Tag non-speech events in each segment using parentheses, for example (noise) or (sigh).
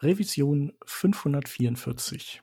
Revision 544.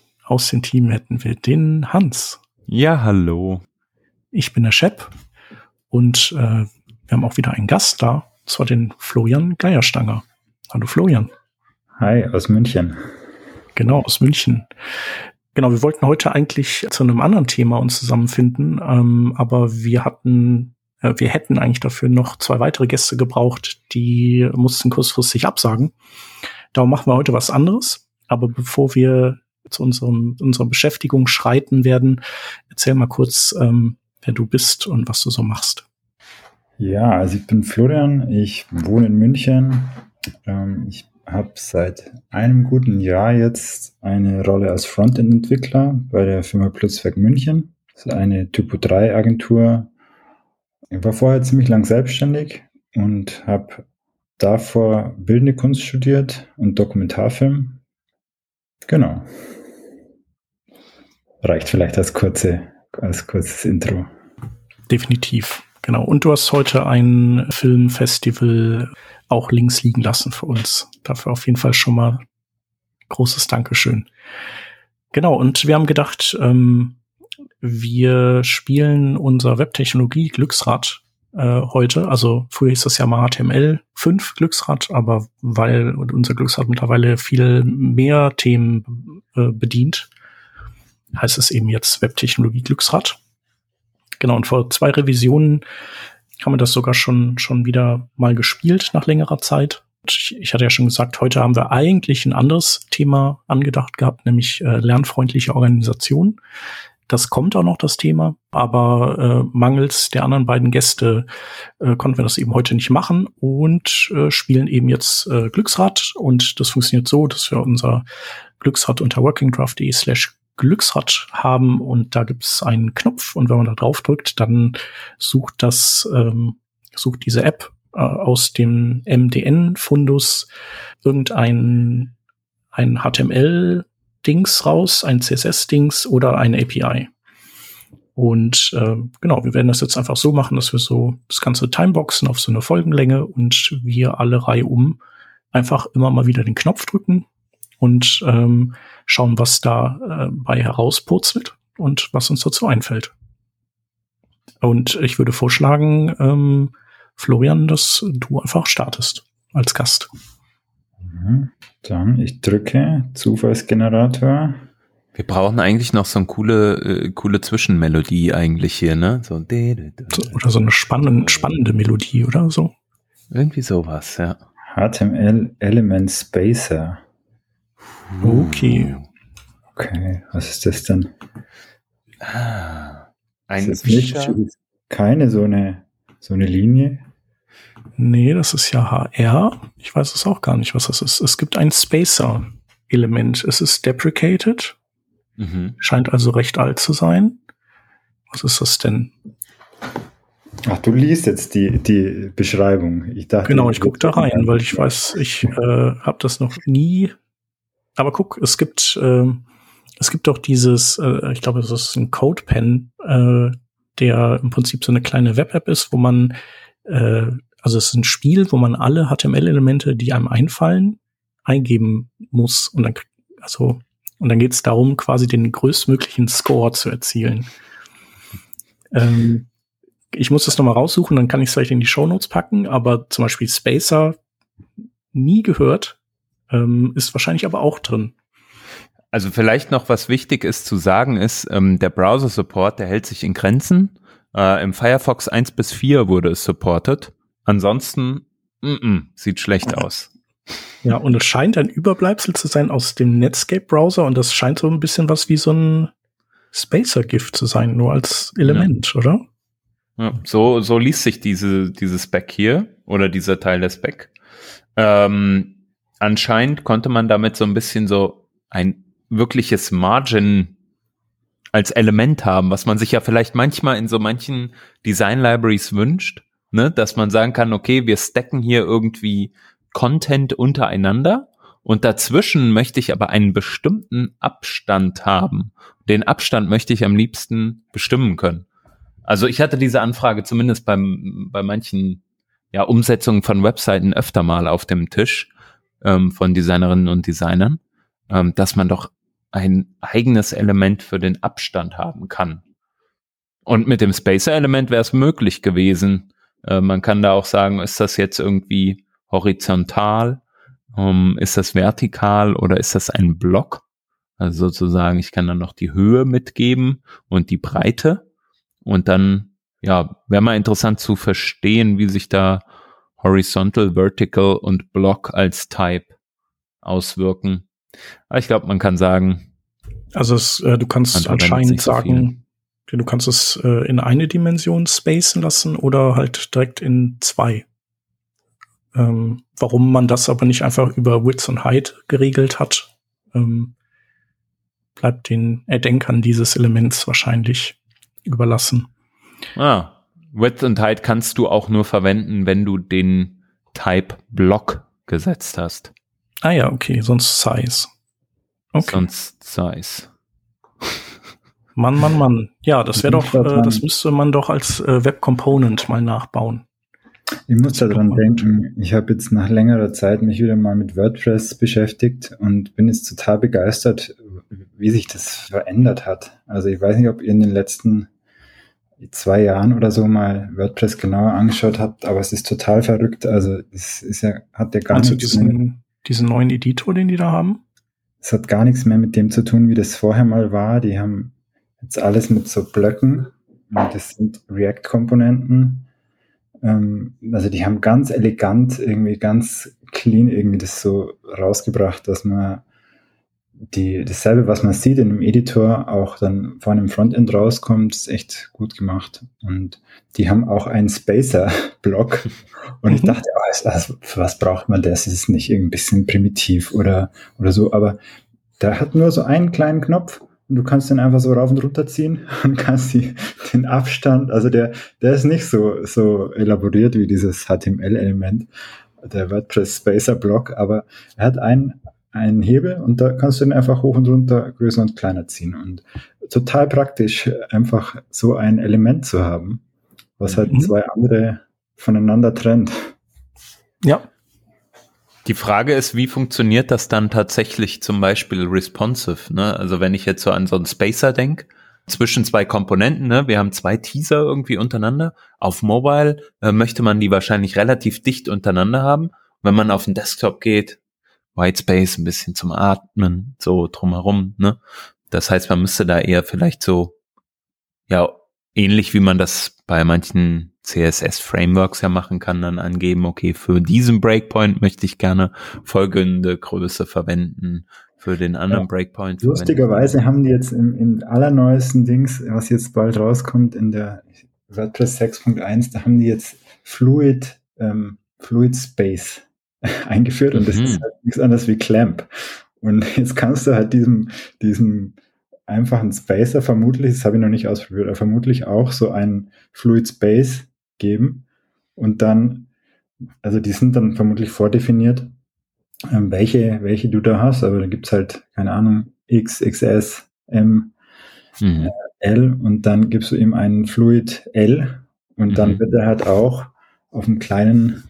Aus dem Team hätten wir den Hans. Ja, hallo. Ich bin der Shep und äh, wir haben auch wieder einen Gast da, und zwar den Florian Geierstanger. Hallo Florian. Hi, aus München. Genau, aus München. Genau, wir wollten heute eigentlich zu einem anderen Thema uns zusammenfinden, ähm, aber wir hatten, äh, wir hätten eigentlich dafür noch zwei weitere Gäste gebraucht, die mussten kurzfristig absagen. Darum machen wir heute was anderes. Aber bevor wir zu unserem, unserer Beschäftigung schreiten werden, erzähl mal kurz, ähm, wer du bist und was du so machst. Ja, also ich bin Florian, ich wohne in München. Ähm, ich habe seit einem guten Jahr jetzt eine Rolle als Frontend-Entwickler bei der Firma Plutzwerk München. Das ist eine Typo-3-Agentur. Ich war vorher ziemlich lang selbstständig und habe davor Bildende Kunst studiert und Dokumentarfilm. Genau. Reicht vielleicht als, kurze, als kurzes Intro. Definitiv, genau. Und du hast heute ein Filmfestival auch links liegen lassen für uns. Dafür auf jeden Fall schon mal großes Dankeschön. Genau, und wir haben gedacht, ähm, wir spielen unser Webtechnologie Glücksrad äh, heute. Also früher hieß das ja mal HTML5 Glücksrad, aber weil unser Glücksrad mittlerweile viel mehr Themen äh, bedient, heißt es eben jetzt Webtechnologie Glücksrad. Genau, und vor zwei Revisionen haben wir das sogar schon, schon wieder mal gespielt nach längerer Zeit. Ich, ich hatte ja schon gesagt, heute haben wir eigentlich ein anderes Thema angedacht gehabt, nämlich äh, lernfreundliche Organisation. Das kommt auch noch, das Thema. Aber äh, mangels der anderen beiden Gäste äh, konnten wir das eben heute nicht machen und äh, spielen eben jetzt äh, Glücksrad. Und das funktioniert so, dass wir unser Glücksrad unter workingdraft.de slash Glücksrad haben und da gibt es einen Knopf und wenn man da drauf drückt, dann sucht das, ähm, sucht diese App äh, aus dem MDN-Fundus irgendein ein HTML-Dings raus, ein CSS-Dings oder eine API. Und äh, genau, wir werden das jetzt einfach so machen, dass wir so das ganze Timeboxen auf so eine Folgenlänge und wir alle Reihe um einfach immer mal wieder den Knopf drücken und ähm, schauen, was da äh, bei herauspurzelt und was uns dazu einfällt. Und ich würde vorschlagen, ähm, Florian, dass du einfach startest als Gast. Mhm. Dann ich drücke Zufallsgenerator. Wir brauchen eigentlich noch so eine coole, äh, coole Zwischenmelodie eigentlich hier, ne? So, oder so eine spannende, spannende Melodie oder so. Irgendwie sowas, ja. HTML Element Spacer. Okay. Okay, was ist das denn? Ah, ein ist das nicht keine so eine, so eine Linie? Nee, das ist ja HR. Ich weiß es auch gar nicht, was das ist. Es gibt ein Spacer-Element. Es ist deprecated. Mhm. Scheint also recht alt zu sein. Was ist das denn? Ach, du liest jetzt die, die Beschreibung. Ich dachte, genau, ich gucke da rein, weil ich weiß, ich äh, habe das noch nie. Aber guck, es gibt äh, es gibt auch dieses, äh, ich glaube, das ist ein CodePen, äh, der im Prinzip so eine kleine Web-App ist, wo man äh, also es ist ein Spiel, wo man alle HTML-Elemente, die einem einfallen, eingeben muss und dann also und dann geht es darum, quasi den größtmöglichen Score zu erzielen. Ähm, ich muss das nochmal raussuchen, dann kann ich es vielleicht in die Show Notes packen, aber zum Beispiel Spacer nie gehört, ähm, ist wahrscheinlich aber auch drin. Also vielleicht noch was wichtig ist zu sagen ist, ähm, der Browser-Support, der hält sich in Grenzen. Äh, Im Firefox 1 bis 4 wurde es supported. Ansonsten mm -mm, sieht schlecht aus. Ja, und es scheint ein Überbleibsel zu sein aus dem Netscape-Browser und das scheint so ein bisschen was wie so ein Spacer-Gift zu sein, nur als Element, ja. oder? Ja, so, so liest sich diese, diese Spec hier oder dieser Teil der Spec. Ähm, anscheinend konnte man damit so ein bisschen so ein wirkliches Margin als Element haben, was man sich ja vielleicht manchmal in so manchen Design Libraries wünscht, ne, dass man sagen kann, okay, wir stacken hier irgendwie Content untereinander und dazwischen möchte ich aber einen bestimmten Abstand haben. Den Abstand möchte ich am liebsten bestimmen können. Also ich hatte diese Anfrage zumindest beim, bei manchen ja, Umsetzungen von Webseiten öfter mal auf dem Tisch ähm, von Designerinnen und Designern, ähm, dass man doch ein eigenes Element für den Abstand haben kann. Und mit dem Spacer-Element wäre es möglich gewesen. Äh, man kann da auch sagen, ist das jetzt irgendwie horizontal? Ähm, ist das vertikal oder ist das ein Block? Also sozusagen, ich kann dann noch die Höhe mitgeben und die Breite. Und dann, ja, wäre mal interessant zu verstehen, wie sich da Horizontal, Vertical und Block als Type auswirken. Aber ich glaube, man kann sagen. Also es, äh, du kannst anscheinend sagen, so du kannst es äh, in eine Dimension spacen lassen oder halt direkt in zwei. Ähm, warum man das aber nicht einfach über Width und Height geregelt hat, ähm, bleibt den Erdenkern dieses Elements wahrscheinlich überlassen. Ah, Width und Height kannst du auch nur verwenden, wenn du den Type Block gesetzt hast. Ah ja, okay, sonst Size. Okay. Sonst Size. (laughs) Mann, Mann, Mann. Ja, das wäre doch, äh, das müsste man doch als äh, Web Component mal nachbauen. Ich muss daran denken, ich habe jetzt nach längerer Zeit mich wieder mal mit WordPress beschäftigt und bin jetzt total begeistert, wie sich das verändert hat. Also ich weiß nicht, ob ihr in den letzten zwei Jahren oder so mal WordPress genauer angeschaut habt, aber es ist total verrückt. Also es ist ja, hat ja gar also nichts diesen, mehr, diesen neuen Editor, den die da haben? Es hat gar nichts mehr mit dem zu tun, wie das vorher mal war. Die haben jetzt alles mit so Blöcken und das sind React-Komponenten. Ähm, also die haben ganz elegant, irgendwie ganz clean irgendwie das so rausgebracht, dass man die, dasselbe, was man sieht in dem Editor, auch dann vor einem Frontend rauskommt, ist echt gut gemacht. Und die haben auch einen Spacer-Block. Und ich mhm. dachte, oh, also, für was braucht man das? Ist es nicht irgendwie ein bisschen primitiv oder, oder so? Aber der hat nur so einen kleinen Knopf und du kannst den einfach so rauf und runter ziehen (laughs) und kannst die, den Abstand, also der, der ist nicht so, so elaboriert wie dieses HTML-Element, der WordPress Spacer Block, aber er hat einen, einen Hebel und da kannst du ihn einfach hoch und runter, größer und kleiner ziehen. Und total praktisch, einfach so ein Element zu haben, was halt mhm. zwei andere voneinander trennt. Ja. Die Frage ist, wie funktioniert das dann tatsächlich zum Beispiel responsive? Ne? Also wenn ich jetzt so an so einen Spacer denke, zwischen zwei Komponenten, ne? wir haben zwei Teaser irgendwie untereinander. Auf Mobile äh, möchte man die wahrscheinlich relativ dicht untereinander haben. Wenn man auf den Desktop geht, White Space, ein bisschen zum Atmen, so drumherum, ne? Das heißt, man müsste da eher vielleicht so, ja, ähnlich wie man das bei manchen CSS-Frameworks ja machen kann, dann angeben, okay, für diesen Breakpoint möchte ich gerne folgende Größe verwenden, für den anderen ja, Breakpoint. Lustigerweise haben die jetzt im, im allerneuesten Dings, was jetzt bald rauskommt, in der WordPress 6.1, da haben die jetzt Fluid, ähm, Fluid Space (laughs) eingeführt und mhm. das ist halt nichts anderes wie Clamp. Und (laughs) jetzt kannst du halt diesem, diesem einfachen Spacer vermutlich, das habe ich noch nicht ausprobiert, aber vermutlich auch so einen Fluid Space geben und dann, also die sind dann vermutlich vordefiniert, ähm, welche, welche du da hast, aber da gibt's halt, keine Ahnung, X, XS, M, mhm. äh, L und dann gibst du ihm einen Fluid L und mhm. dann wird er halt auch auf einem kleinen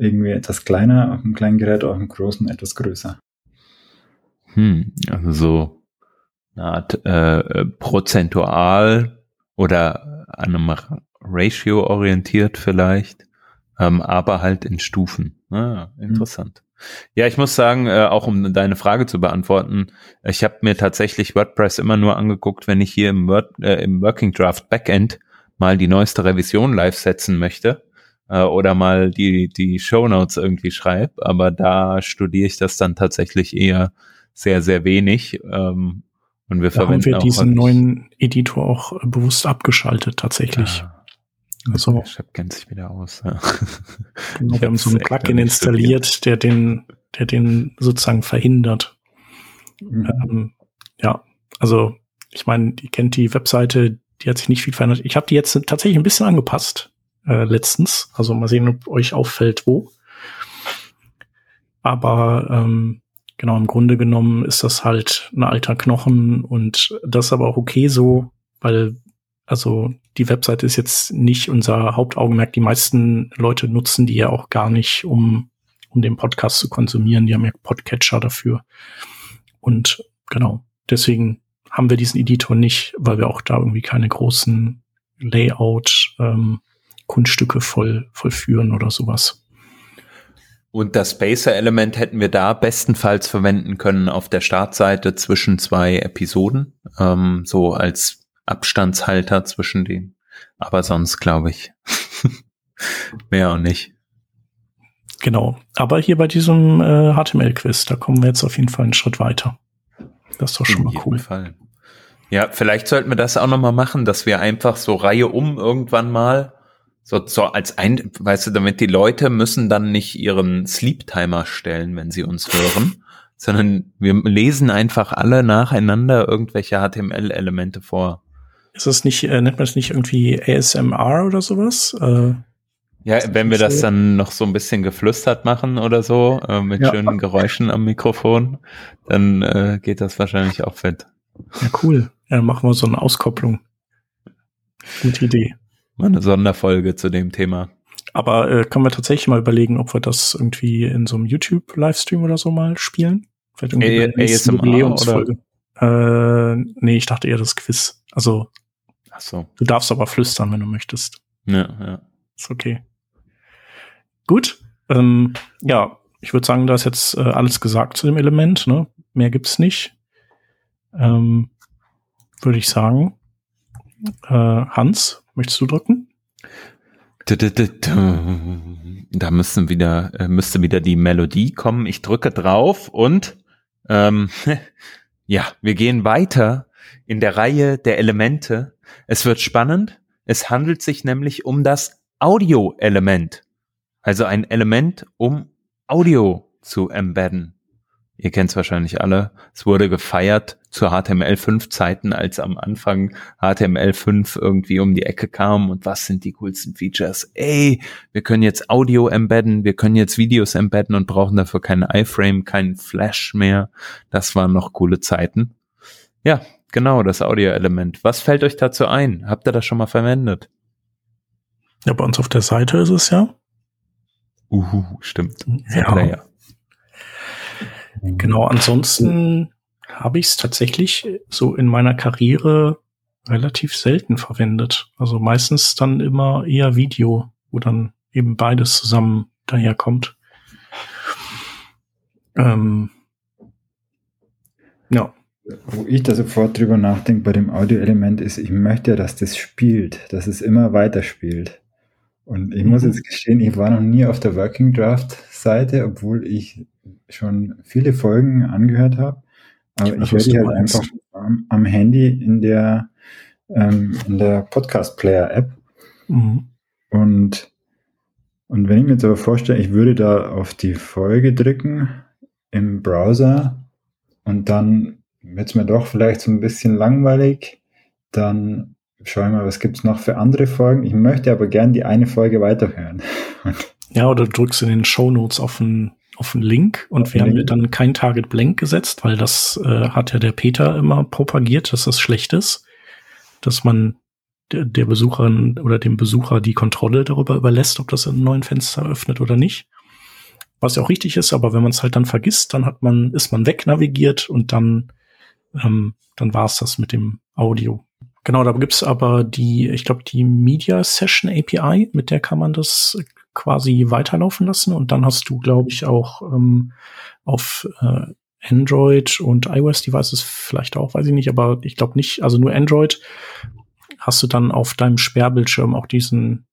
irgendwie etwas kleiner, auf dem kleinen Gerät, auf dem großen etwas größer. Hm, also so eine Art äh, prozentual oder an einem Ratio orientiert vielleicht, ähm, aber halt in Stufen. Ah, interessant. Ja, ich muss sagen, äh, auch um deine Frage zu beantworten, ich habe mir tatsächlich WordPress immer nur angeguckt, wenn ich hier im, Word, äh, im Working Draft Backend mal die neueste Revision live setzen möchte äh, oder mal die, die Show Notes irgendwie schreibe. Aber da studiere ich das dann tatsächlich eher sehr, sehr wenig. Ähm, und wir da verwenden haben wir diesen neuen Editor auch bewusst abgeschaltet tatsächlich. Ah. Also, Chef kennt sich wieder aus. Ja. (laughs) Genau, wir haben so ein Plugin installiert, der den, der den sozusagen verhindert. Mhm. Ähm, ja, also ich meine, ihr kennt die Webseite, die hat sich nicht viel verändert. Ich habe die jetzt tatsächlich ein bisschen angepasst äh, letztens. Also mal sehen, ob euch auffällt, wo. Aber ähm, genau, im Grunde genommen ist das halt ein alter Knochen und das ist aber auch okay so, weil also die Webseite ist jetzt nicht unser Hauptaugenmerk. Die meisten Leute nutzen die ja auch gar nicht, um, um den Podcast zu konsumieren. Die haben ja Podcatcher dafür. Und genau, deswegen haben wir diesen Editor nicht, weil wir auch da irgendwie keine großen Layout ähm, Kunststücke voll vollführen oder sowas. Und das Spacer-Element hätten wir da bestenfalls verwenden können auf der Startseite zwischen zwei Episoden, ähm, so als Abstandshalter zwischen denen. Aber sonst glaube ich (laughs) mehr auch nicht. Genau. Aber hier bei diesem äh, HTML-Quiz, da kommen wir jetzt auf jeden Fall einen Schritt weiter. Das ist doch schon In mal cool. Fall. Ja, vielleicht sollten wir das auch noch mal machen, dass wir einfach so Reihe um irgendwann mal so, so als ein, weißt du, damit die Leute müssen dann nicht ihren Sleep Timer stellen, wenn sie uns hören, (laughs) sondern wir lesen einfach alle nacheinander irgendwelche HTML-Elemente vor. Ist das nicht, äh, nennt man es nicht irgendwie ASMR oder sowas? Äh, ja, wenn wir das dann noch so ein bisschen geflüstert machen oder so, äh, mit ja. schönen Geräuschen am Mikrofon, dann äh, geht das wahrscheinlich auch fett. Ja, cool. Ja, dann machen wir so eine Auskopplung. Gute Idee. Mal eine Sonderfolge zu dem Thema. Aber äh, können wir tatsächlich mal überlegen, ob wir das irgendwie in so einem YouTube-Livestream oder so mal spielen? Vielleicht irgendwie A Jubiläumsfolge. Äh, nee, ich dachte eher das Quiz. Also Ach so. Du darfst aber flüstern, wenn du möchtest. Ja, ja. Ist okay. Gut. Ähm, ja, ich würde sagen, da ist jetzt äh, alles gesagt zu dem Element. Ne? Mehr gibt's nicht. Ähm, würde ich sagen. Äh, Hans, möchtest du drücken? Da müssen wieder, äh, müsste wieder die Melodie kommen. Ich drücke drauf und ähm, (laughs) ja, wir gehen weiter in der Reihe der Elemente es wird spannend. Es handelt sich nämlich um das Audio-Element. Also ein Element, um Audio zu embedden. Ihr kennt es wahrscheinlich alle. Es wurde gefeiert zu HTML5 Zeiten, als am Anfang HTML5 irgendwie um die Ecke kam und was sind die coolsten Features? Ey, wir können jetzt Audio embedden, wir können jetzt Videos embedden und brauchen dafür keinen iFrame, keinen Flash mehr. Das waren noch coole Zeiten. Ja, Genau, das Audio-Element. Was fällt euch dazu ein? Habt ihr das schon mal verwendet? Ja, bei uns auf der Seite ist es ja. Uhu, stimmt. Ja. Genau, ansonsten habe ich es tatsächlich so in meiner Karriere relativ selten verwendet. Also meistens dann immer eher Video, wo dann eben beides zusammen daherkommt. Ähm, ja. Wo ich da sofort drüber nachdenke bei dem Audioelement ist, ich möchte ja, dass das spielt, dass es immer weiter spielt. Und ich mhm. muss jetzt gestehen, ich war noch nie auf der Working Draft Seite, obwohl ich schon viele Folgen angehört habe. Aber ich, ich werde halt einfach am, am, Handy in der, ähm, in der Podcast Player App. Mhm. Und, und wenn ich mir jetzt aber vorstelle, ich würde da auf die Folge drücken im Browser und dann wird es mir doch vielleicht so ein bisschen langweilig, dann schaue ich mal, was gibt es noch für andere Folgen. Ich möchte aber gern die eine Folge weiterhören. (laughs) ja, oder du drückst in den Show Notes auf einen auf einen Link und auf wir haben dann kein Target Blank gesetzt, weil das äh, hat ja der Peter immer propagiert, dass das schlecht ist, dass man der, der Besucherin oder dem Besucher die Kontrolle darüber überlässt, ob das in einem neuen Fenster öffnet oder nicht. Was ja auch richtig ist, aber wenn man es halt dann vergisst, dann hat man, ist man wegnavigiert und dann ähm, dann war es das mit dem Audio. Genau, da gibt's aber die, ich glaube, die Media Session API, mit der kann man das quasi weiterlaufen lassen und dann hast du, glaube ich, auch ähm, auf äh, Android und iOS-Devices vielleicht auch, weiß ich nicht, aber ich glaube nicht, also nur Android hast du dann auf deinem Sperrbildschirm auch diesen,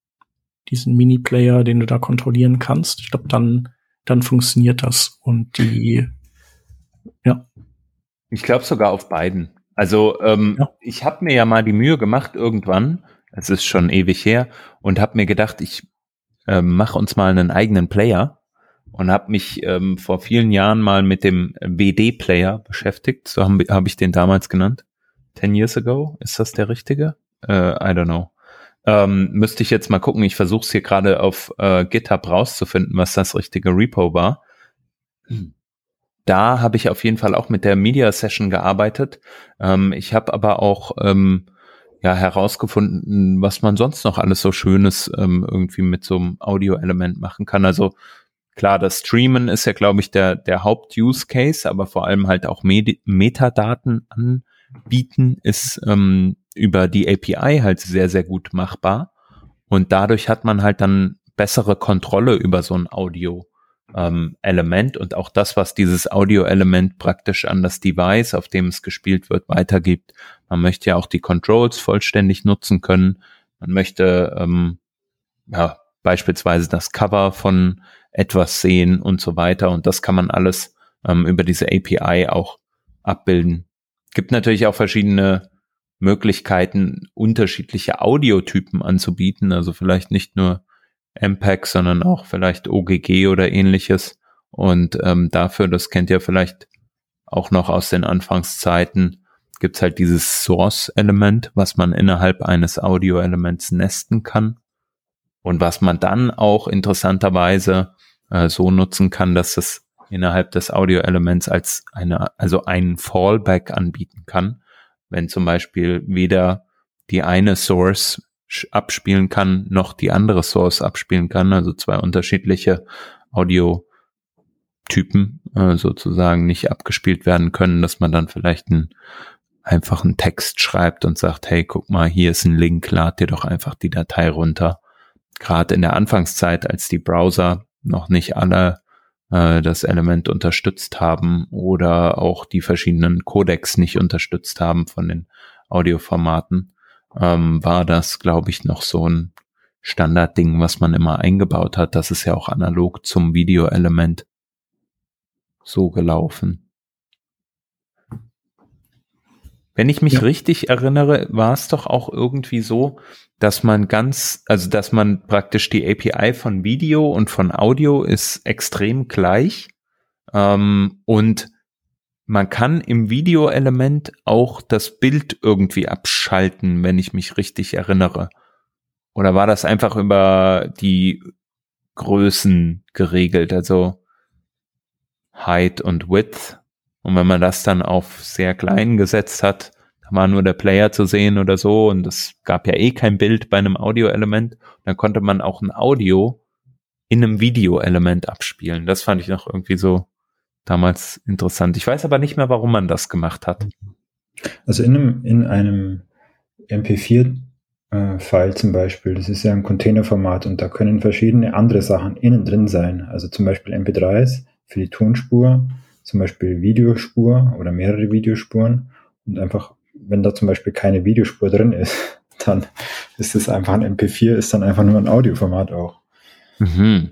diesen Mini-Player, den du da kontrollieren kannst. Ich glaube, dann, dann funktioniert das und die, ja. Ich glaube sogar auf beiden. Also ähm, ja. ich habe mir ja mal die Mühe gemacht irgendwann, es ist schon ewig her, und habe mir gedacht, ich äh, mache uns mal einen eigenen Player und habe mich ähm, vor vielen Jahren mal mit dem WD-Player beschäftigt. So habe hab ich den damals genannt. Ten years ago, ist das der richtige? Äh, I don't know. Ähm, müsste ich jetzt mal gucken. Ich versuche es hier gerade auf äh, GitHub rauszufinden, was das richtige Repo war. Da habe ich auf jeden Fall auch mit der Media Session gearbeitet. Ähm, ich habe aber auch ähm, ja herausgefunden, was man sonst noch alles so Schönes ähm, irgendwie mit so einem Audio-Element machen kann. Also klar, das Streamen ist ja, glaube ich, der, der Haupt-Use-Case, aber vor allem halt auch Medi Metadaten anbieten ist ähm, über die API halt sehr, sehr gut machbar. Und dadurch hat man halt dann bessere Kontrolle über so ein Audio. Ähm, Element und auch das, was dieses Audio-Element praktisch an das Device, auf dem es gespielt wird, weitergibt. Man möchte ja auch die Controls vollständig nutzen können. Man möchte ähm, ja, beispielsweise das Cover von etwas sehen und so weiter. Und das kann man alles ähm, über diese API auch abbilden. Gibt natürlich auch verschiedene Möglichkeiten, unterschiedliche Audiotypen anzubieten. Also vielleicht nicht nur MPEG, sondern auch vielleicht OGG oder ähnliches. Und ähm, dafür, das kennt ihr vielleicht auch noch aus den Anfangszeiten, gibt's halt dieses Source-Element, was man innerhalb eines Audio-Elements nesten kann. Und was man dann auch interessanterweise äh, so nutzen kann, dass es innerhalb des Audio-Elements als eine, also einen Fallback anbieten kann. Wenn zum Beispiel weder die eine Source abspielen kann, noch die andere Source abspielen kann, also zwei unterschiedliche Audiotypen äh, sozusagen nicht abgespielt werden können, dass man dann vielleicht einen einfachen Text schreibt und sagt, hey, guck mal, hier ist ein Link, lad dir doch einfach die Datei runter. Gerade in der Anfangszeit, als die Browser noch nicht alle äh, das Element unterstützt haben oder auch die verschiedenen Codecs nicht unterstützt haben von den Audioformaten, ähm, war das, glaube ich, noch so ein Standardding, was man immer eingebaut hat. Das ist ja auch analog zum Videoelement so gelaufen. Wenn ich mich ja. richtig erinnere, war es doch auch irgendwie so, dass man ganz, also dass man praktisch die API von Video und von Audio ist extrem gleich. Ähm, und man kann im Videoelement auch das Bild irgendwie abschalten, wenn ich mich richtig erinnere. Oder war das einfach über die Größen geregelt, also Height und Width? Und wenn man das dann auf sehr klein gesetzt hat, da war nur der Player zu sehen oder so und es gab ja eh kein Bild bei einem Audioelement, dann konnte man auch ein Audio in einem Videoelement abspielen. Das fand ich noch irgendwie so damals interessant. Ich weiß aber nicht mehr, warum man das gemacht hat. Also in einem, in einem MP4-File äh, zum Beispiel, das ist ja ein Containerformat und da können verschiedene andere Sachen innen drin sein. Also zum Beispiel MP3s für die Tonspur, zum Beispiel Videospur oder mehrere Videospuren und einfach, wenn da zum Beispiel keine Videospur drin ist, (laughs) dann ist es einfach ein MP4, ist dann einfach nur ein Audioformat auch. Mhm.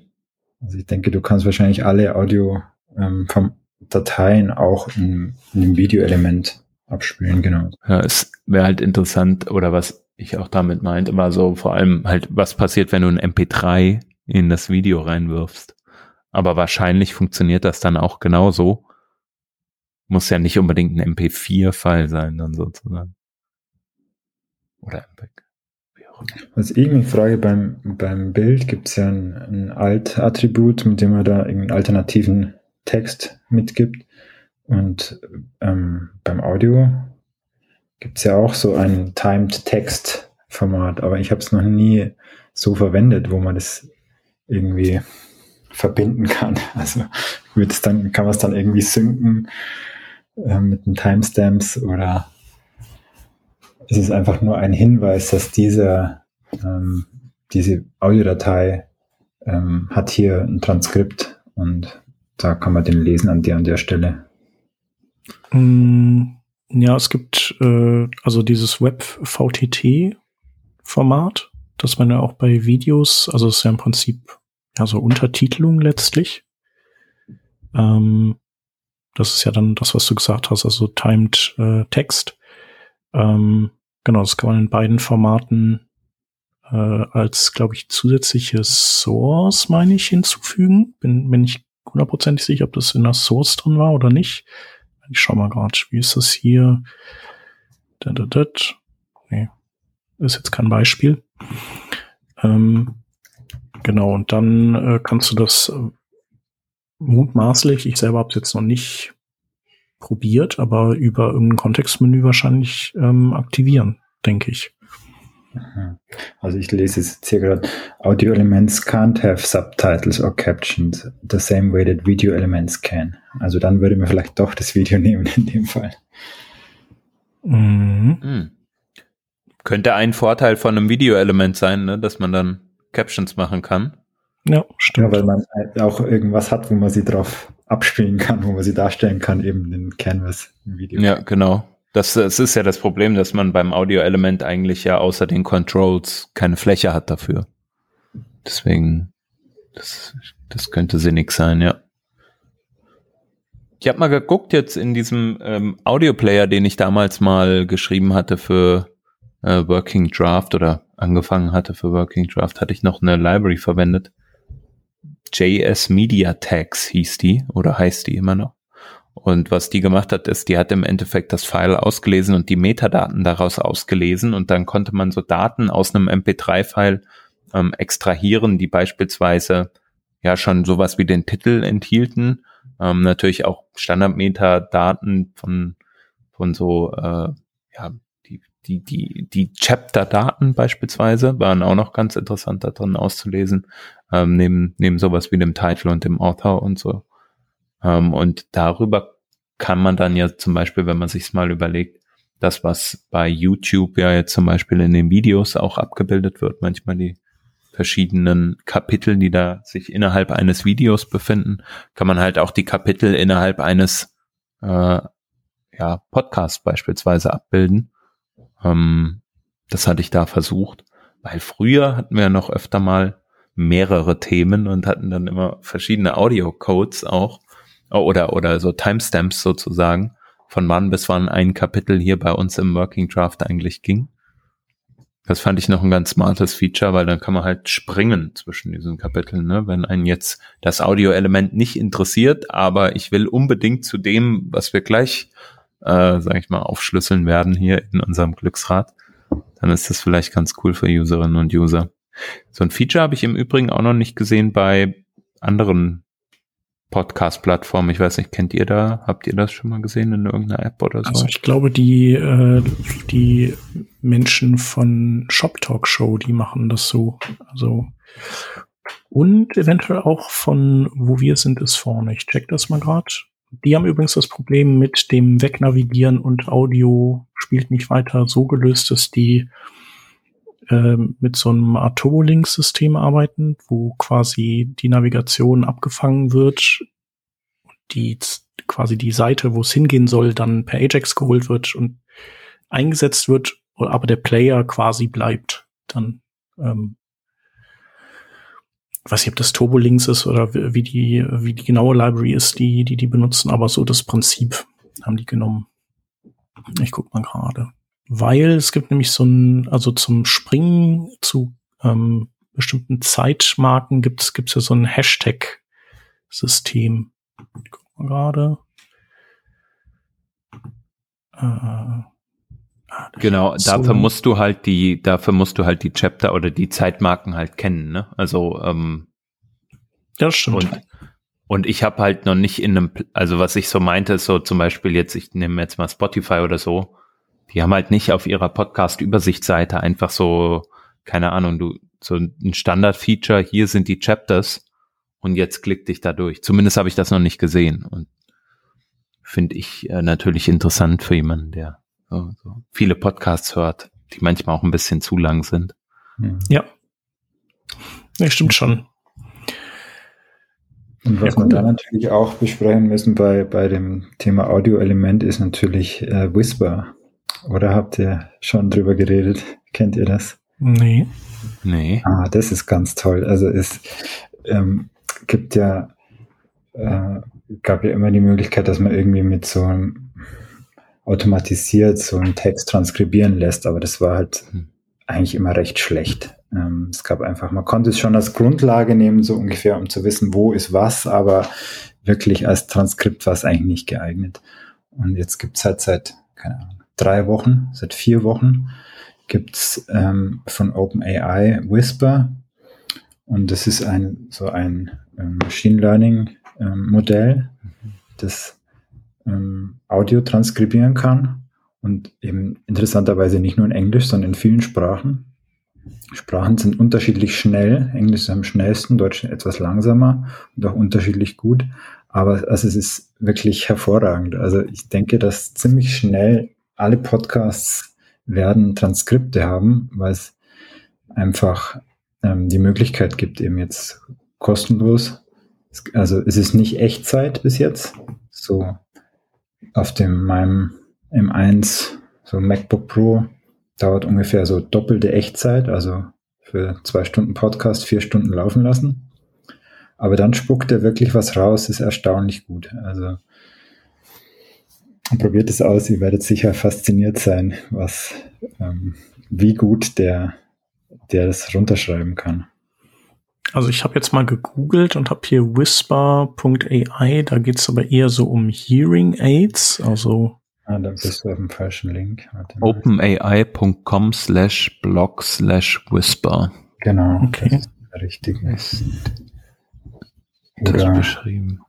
Also ich denke, du kannst wahrscheinlich alle Audio ähm, vom Dateien auch in, in einem Videoelement abspielen, genau. Ja, es wäre halt interessant, oder was ich auch damit meinte, war so vor allem halt, was passiert, wenn du ein MP3 in das Video reinwirfst. Aber wahrscheinlich funktioniert das dann auch genauso. Muss ja nicht unbedingt ein MP4-File sein, dann sozusagen. Oder MPEG. Was ich mich frage, beim, beim Bild gibt es ja ein, ein Alt-Attribut, mit dem man da irgendeinen alternativen Text mitgibt. Und ähm, beim Audio gibt es ja auch so ein Timed Text Format, aber ich habe es noch nie so verwendet, wo man das irgendwie verbinden kann. (laughs) Also wird dann, kann man es dann irgendwie synken äh, mit den Timestamps oder ist es einfach nur ein Hinweis, dass diese, ähm, diese Audiodatei ähm, hat hier ein Transkript und da kann man den lesen an der und der Stelle. Mm, ja, es gibt äh, also dieses Web-VTT-Format, das man ja auch bei Videos, also es ist ja im Prinzip ja so Untertitelung letztlich. Ähm, das ist ja dann das, was du gesagt hast, also Timed äh, Text. Ähm, genau, das kann man in beiden Formaten äh, als, glaube ich, zusätzliche Source, meine ich, hinzufügen. Bin, bin ich hundertprozentig sicher, ob das in der Source drin war oder nicht. Ich schau mal gerade, wie ist das hier? Nee, ist jetzt kein Beispiel. Ähm, genau, und dann äh, kannst du das äh, mutmaßlich, ich selber habe es jetzt noch nicht probiert, aber über irgendein Kontextmenü wahrscheinlich ähm, aktivieren, denke ich. Also ich lese jetzt hier gerade, Audio Elements can't have subtitles or captions the same way that Video Elements can. Also dann würde man vielleicht doch das Video (laughs) nehmen in dem Fall. Mhm. Hm. Könnte ein Vorteil von einem Video-Element sein, ne? dass man dann Captions machen kann. Ja, stimmt. Ja, weil man halt auch irgendwas hat, wo man sie drauf abspielen kann, wo man sie darstellen kann, eben den Canvas im Video. Ja, genau. Das, das ist ja das Problem, dass man beim Audio-Element eigentlich ja außer den Controls keine Fläche hat dafür. Deswegen, das, das könnte sinnig sein, ja. Ich habe mal geguckt jetzt in diesem ähm, Audio-Player, den ich damals mal geschrieben hatte für äh, Working Draft oder angefangen hatte für Working Draft, hatte ich noch eine Library verwendet. JS Media Tags hieß die oder heißt die immer noch. Und was die gemacht hat, ist, die hat im Endeffekt das File ausgelesen und die Metadaten daraus ausgelesen. Und dann konnte man so Daten aus einem MP3-File ähm, extrahieren, die beispielsweise ja schon sowas wie den Titel enthielten, ähm, natürlich auch Standard-Metadaten von von so äh, ja die die die die Chapter-Daten beispielsweise waren auch noch ganz interessant da drin auszulesen, ähm, neben neben sowas wie dem Titel und dem Author und so und darüber kann man dann ja zum Beispiel, wenn man sich mal überlegt, das, was bei YouTube ja jetzt zum Beispiel in den Videos auch abgebildet wird, manchmal die verschiedenen Kapitel, die da sich innerhalb eines Videos befinden, kann man halt auch die Kapitel innerhalb eines äh, ja, Podcasts beispielsweise abbilden. Ähm, das hatte ich da versucht, weil früher hatten wir noch öfter mal mehrere Themen und hatten dann immer verschiedene Audio-Codes auch oder, oder so Timestamps sozusagen, von wann bis wann ein Kapitel hier bei uns im Working Draft eigentlich ging. Das fand ich noch ein ganz smartes Feature, weil dann kann man halt springen zwischen diesen Kapiteln, ne? Wenn einen jetzt das Audio-Element nicht interessiert, aber ich will unbedingt zu dem, was wir gleich, äh, sag ich mal, aufschlüsseln werden hier in unserem Glücksrad, dann ist das vielleicht ganz cool für Userinnen und User. So ein Feature habe ich im Übrigen auch noch nicht gesehen bei anderen Podcast-Plattform. Ich weiß nicht, kennt ihr da? Habt ihr das schon mal gesehen in irgendeiner App oder so? Also ich glaube, die, äh, die Menschen von Shop Talk Show, die machen das so. Also und eventuell auch von Wo wir sind ist vorne. Ich check das mal gerade. Die haben übrigens das Problem mit dem Wegnavigieren und Audio spielt nicht weiter so gelöst, dass die äh, mit so einem Art Turbolink-System arbeiten, wo quasi die Navigation abgefangen wird, die quasi die Seite, wo es hingehen soll, dann per Ajax geholt wird und eingesetzt wird, aber der Player quasi bleibt. Dann ähm, weiß nicht, ob das Turbolinks ist oder wie die, wie die genaue Library ist, die, die die benutzen, aber so das Prinzip haben die genommen. Ich guck mal gerade weil es gibt nämlich so ein, also zum Springen zu ähm, bestimmten Zeitmarken gibt es ja so ein Hashtag-System. Guck mal gerade. Äh, ah, genau, so dafür musst du halt die, dafür musst du halt die Chapter oder die Zeitmarken halt kennen, ne? Also ähm, ja, das stimmt. Und, und ich habe halt noch nicht in einem, also was ich so meinte, ist so zum Beispiel jetzt, ich nehme jetzt mal Spotify oder so, die haben halt nicht auf ihrer Podcast-Übersichtsseite einfach so, keine Ahnung, du, so ein Standard-Feature, hier sind die Chapters und jetzt klick dich da durch. Zumindest habe ich das noch nicht gesehen und finde ich äh, natürlich interessant für jemanden, der so, so viele Podcasts hört, die manchmal auch ein bisschen zu lang sind. Ja. Ja, stimmt schon. Und was Ja, cool. wir da natürlich auch besprechen müssen bei, bei dem Thema Audio-Element ist natürlich äh, Whisper. Oder habt ihr schon drüber geredet? (laughs) Kennt ihr das? Nee. Nee. Ah, das ist ganz toll. Also es ähm, gibt ja, äh, gab ja immer die Möglichkeit, dass man irgendwie mit so einem automatisiert so einen Text transkribieren lässt, aber das war halt Hm. eigentlich immer recht schlecht. Ähm, es gab einfach, man konnte es schon als Grundlage nehmen, so ungefähr, um zu wissen, wo ist was, aber wirklich als Transkript war es eigentlich nicht geeignet. Und jetzt gibt's halt seit, keine Ahnung, drei Wochen, seit vier Wochen, gibt's ähm, von OpenAI Whisper. Und das ist ein so ein ähm, Machine Learning ähm, Modell, das ähm, Audio transkribieren kann und eben interessanterweise nicht nur in Englisch, sondern in vielen Sprachen. Sprachen sind unterschiedlich schnell. Englisch ist am schnellsten, Deutsch etwas langsamer und auch unterschiedlich gut. Aber also es ist wirklich hervorragend. Also ich denke, dass ziemlich schnell alle Podcasts werden Transkripte haben, weil es einfach ähm, die Möglichkeit gibt, eben jetzt kostenlos. Also es ist nicht Echtzeit bis jetzt. So auf dem meinem M1, so MacBook Pro, dauert ungefähr so doppelte Echtzeit, also für zwei Stunden Podcast vier Stunden laufen lassen. Aber dann spuckt er wirklich was raus, ist erstaunlich gut. Also probiert es aus, ihr werdet sicher fasziniert sein, was, ähm, wie gut der, der das runterschreiben kann. Also ich habe jetzt mal gegoogelt und habe hier whisper.ai, da geht's aber eher so um Hearing Aids, also Ah, da bist du auf dem falschen Link. Openai.com slash blog slash whisper Genau, Okay. das ist der richtige. ist das beschrieben.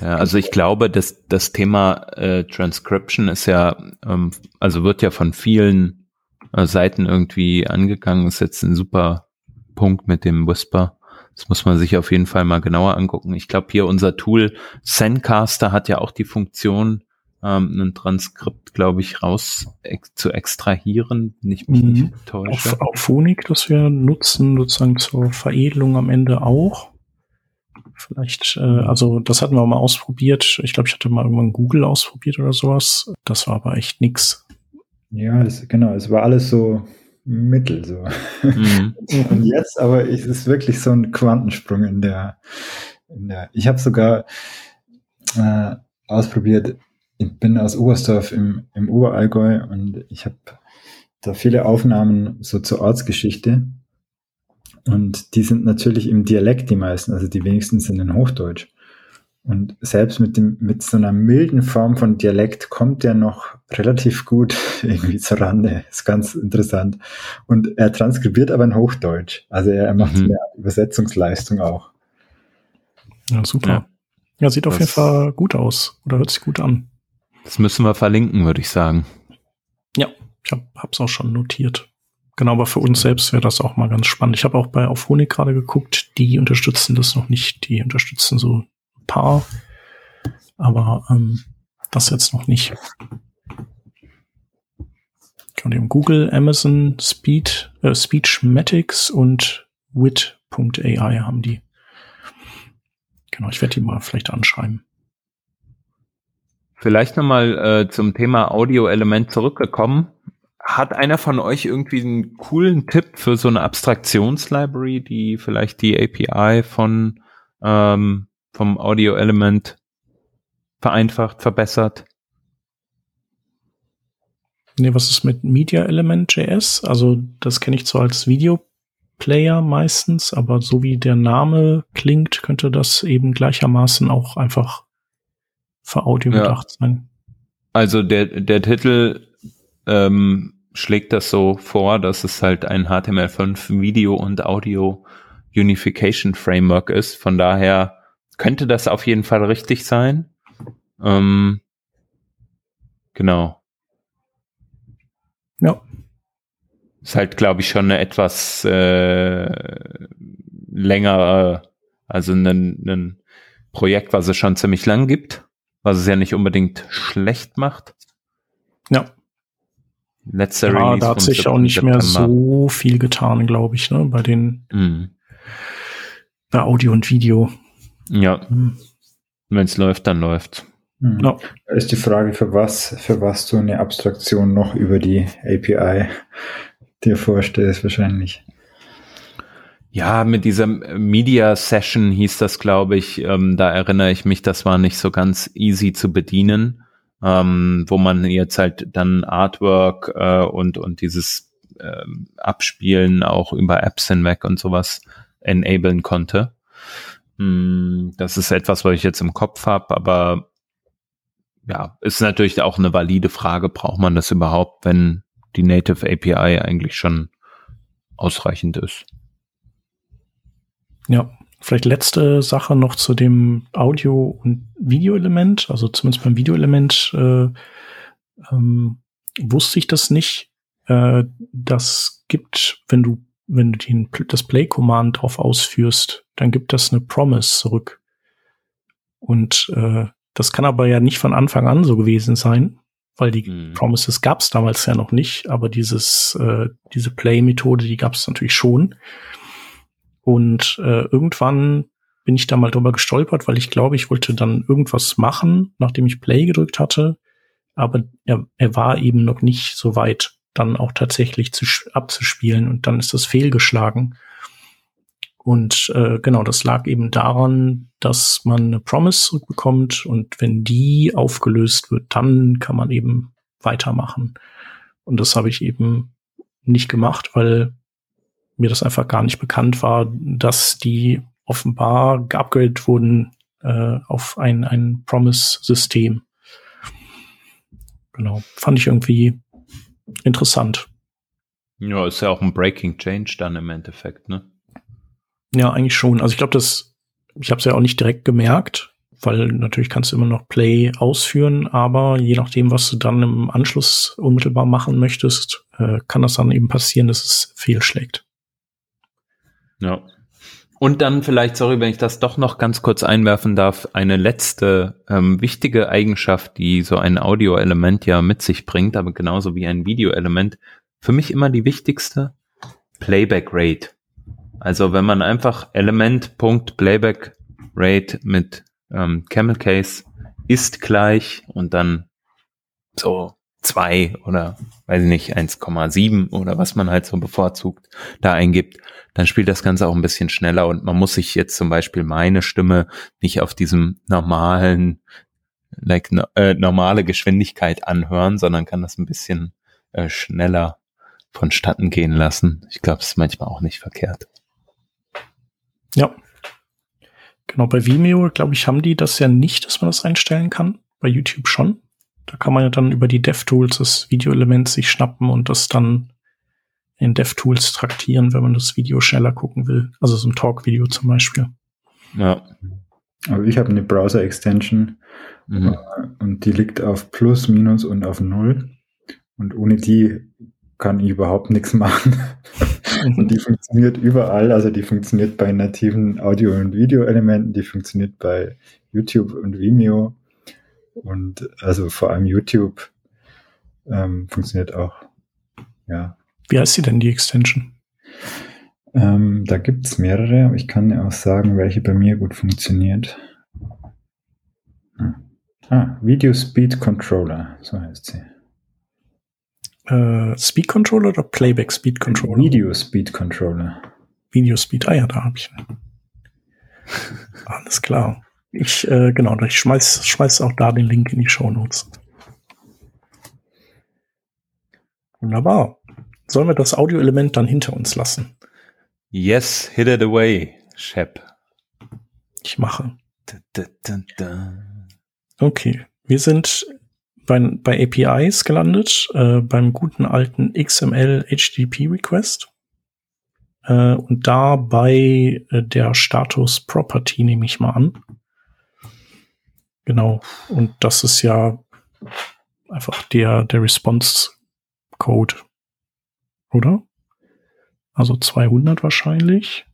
Ja, also ich glaube, dass das Thema äh, Transcription ist ja, ähm, also wird ja von vielen äh, Seiten irgendwie angegangen. Ist jetzt ein super Punkt mit dem Whisper. Das muss man sich auf jeden Fall mal genauer angucken. Ich glaube, hier unser Tool Zencaster hat ja auch die Funktion, ähm, ein Transkript, glaube ich, raus ex zu extrahieren, wenn ich mich Mhm. nicht täusche. auf, auf Phonik, das wir nutzen, sozusagen zur Veredelung am Ende auch. Vielleicht, äh, also das hatten wir mal ausprobiert. Ich glaube, ich hatte mal irgendwann Google ausprobiert oder sowas. Das war aber echt nix. Ja, das, genau, es war alles so mittel so. Mhm. (laughs) Und jetzt aber ist es wirklich so ein Quantensprung in der, in der ich habe sogar äh, ausprobiert, ich bin aus Oberstdorf im, im Oberallgäu und ich habe da viele Aufnahmen so zur Ortsgeschichte und die sind natürlich im Dialekt die meisten, also die wenigsten sind in Hochdeutsch. Und selbst mit dem, mit so einer milden Form von Dialekt kommt er noch relativ gut (laughs) irgendwie zur Rande. Ist ganz interessant. Und er transkribiert aber in Hochdeutsch. Also er macht Mhm. mehr Übersetzungsleistung auch. Ja, super. Ja. Ja, sieht auf Das- jeden Fall gut aus oder hört sich gut an. Das müssen wir verlinken, würde ich sagen. Ja, ich hab, hab's auch schon notiert. Genau, aber für uns selbst wäre das auch mal ganz spannend. Ich habe auch bei Auphonic gerade geguckt, die unterstützen das noch nicht. Die unterstützen so ein paar, aber ähm, das jetzt noch nicht. Und eben Google, Amazon, Speed, äh, Speechmatics und wit.ai haben die. Genau, ich werde die mal vielleicht anschreiben. Vielleicht nochmal äh, zum Thema Audio-Element zurückgekommen. Hat einer von euch irgendwie einen coolen Tipp für so eine Abstraktionslibrary, die vielleicht die API von ähm, vom Audio-Element vereinfacht, verbessert? Nee, was ist mit Media Element JS? Also, das kenne ich zwar als Videoplayer meistens, aber so wie der Name klingt, könnte das eben gleichermaßen auch einfach für Audio Ja. gedacht sein. Also der, der Titel ähm, schlägt das so vor, dass es halt ein HTML5 Video und Audio Unification Framework ist. Von daher könnte das auf jeden Fall richtig sein. Ähm, genau. Ja. Ist halt, glaube ich, schon eine etwas äh, längere, also ein, ein Projekt, was es schon ziemlich lang gibt, was es ja nicht unbedingt schlecht macht. Ja. Letzter Ja, Release da hat sich auch 7. nicht mehr September. so viel getan, glaube ich, ne, bei den, Mhm. bei Audio und Video. Ja. Hm. Wenn es läuft, dann läuft. Mhm. Ja. Da ist die Frage, für was, für was du eine Abstraktion noch über die API dir vorstellst, wahrscheinlich. Ja, mit dieser Media Session hieß das, glaube ich. Ähm, da erinnere ich mich, das war nicht so ganz easy zu bedienen, ähm, wo man jetzt halt dann Artwork äh, und und dieses äh, Abspielen auch über Apps hinweg und sowas enablen konnte. Mm, das ist etwas, was ich jetzt im Kopf habe, aber ja, ist natürlich auch eine valide Frage. Braucht man das überhaupt, wenn die Native API eigentlich schon ausreichend ist? Ja, vielleicht letzte Sache noch zu dem Audio- und Videoelement. Also zumindest beim Videoelement äh, ähm, wusste ich das nicht. Äh, das gibt, wenn du wenn du den, das Play-Command drauf ausführst, dann gibt das eine Promise zurück. Und äh, das kann aber ja nicht von Anfang an so gewesen sein, weil die mhm. Promises gab es damals ja noch nicht, aber dieses, äh, diese Play-Methode, die gab es natürlich schon. Und äh, irgendwann bin ich da mal drüber gestolpert, weil ich glaube, ich wollte dann irgendwas machen, nachdem ich Play gedrückt hatte. Aber er, er war eben noch nicht so weit, dann auch tatsächlich zu, abzuspielen. Und dann ist das fehlgeschlagen. Und äh, genau, das lag eben daran, dass man eine Promise zurückbekommt und wenn die aufgelöst wird, dann kann man eben weitermachen. Und das habe ich eben nicht gemacht, weil mir das einfach gar nicht bekannt war, dass die offenbar geupgradet wurden äh, auf ein, ein Promise-System. Genau, fand ich irgendwie interessant. Ja, ist ja auch ein Breaking Change dann im Endeffekt, ne? Ja, eigentlich schon. Also ich glaube, das, ich habe es ja auch nicht direkt gemerkt, weil natürlich kannst du immer noch Play ausführen, aber je nachdem, was du dann im Anschluss unmittelbar machen möchtest, äh, kann das dann eben passieren, dass es fehlschlägt. Ja. Und dann vielleicht, sorry, wenn ich das doch noch ganz kurz einwerfen darf, eine letzte ähm, wichtige Eigenschaft, die so ein Audio-Element ja mit sich bringt, aber genauso wie ein Video-Element, für mich immer die wichtigste, Playback Rate. Also wenn man einfach Element.playback Rate mit ähm, Camel Case ist gleich und dann so zwei oder weiß ich nicht 1,7 oder was man halt so bevorzugt da eingibt, dann spielt das Ganze auch ein bisschen schneller und man muss sich jetzt zum Beispiel meine Stimme nicht auf diesem normalen like äh, normale Geschwindigkeit anhören, sondern kann das ein bisschen äh, schneller vonstatten gehen lassen. Ich glaube, es ist manchmal auch nicht verkehrt. Ja. Genau, bei Vimeo, glaube ich, haben die das ja nicht, dass man das einstellen kann. Bei YouTube schon. Da kann man ja dann über die DevTools das Videoelement sich schnappen und das dann in DevTools traktieren, wenn man das Video schneller gucken will. Also so ein Talk-Video zum Beispiel. Ja. Also ich habe eine Browser-Extension mhm. Äh, und die liegt auf Plus, Minus und auf Null. Und ohne die kann ich überhaupt nichts machen. und die funktioniert überall. Also die funktioniert bei nativen Audio- und Video-Elementen, die funktioniert bei YouTube und Vimeo. Und also vor allem YouTube ähm, funktioniert auch. Ja. Wie heißt sie denn, die Extension? Ähm, da gibt es mehrere. Ich kann auch sagen, welche bei mir gut funktioniert. Hm. Ah, Video Speed Controller, so heißt sie. Äh, Speed Controller oder Playback Speed Controller? Video Speed Controller. Video Speed, ah ja, da habe ich. Alles klar. Ich, äh, genau, ich schmeiß, schmeiß auch da den Link in die Show Notes. Wunderbar. Sollen wir das Audioelement dann hinter uns lassen? Yes, hit it away, Shep. Ich mache. Da, da, da, okay, wir sind bei, bei APIs gelandet, äh, beim guten alten XML HTTP Request. Äh, und da bei äh, der Status Property nehme ich mal an. Genau. Und das ist ja einfach der, der Response Code. Oder? Also 200 wahrscheinlich.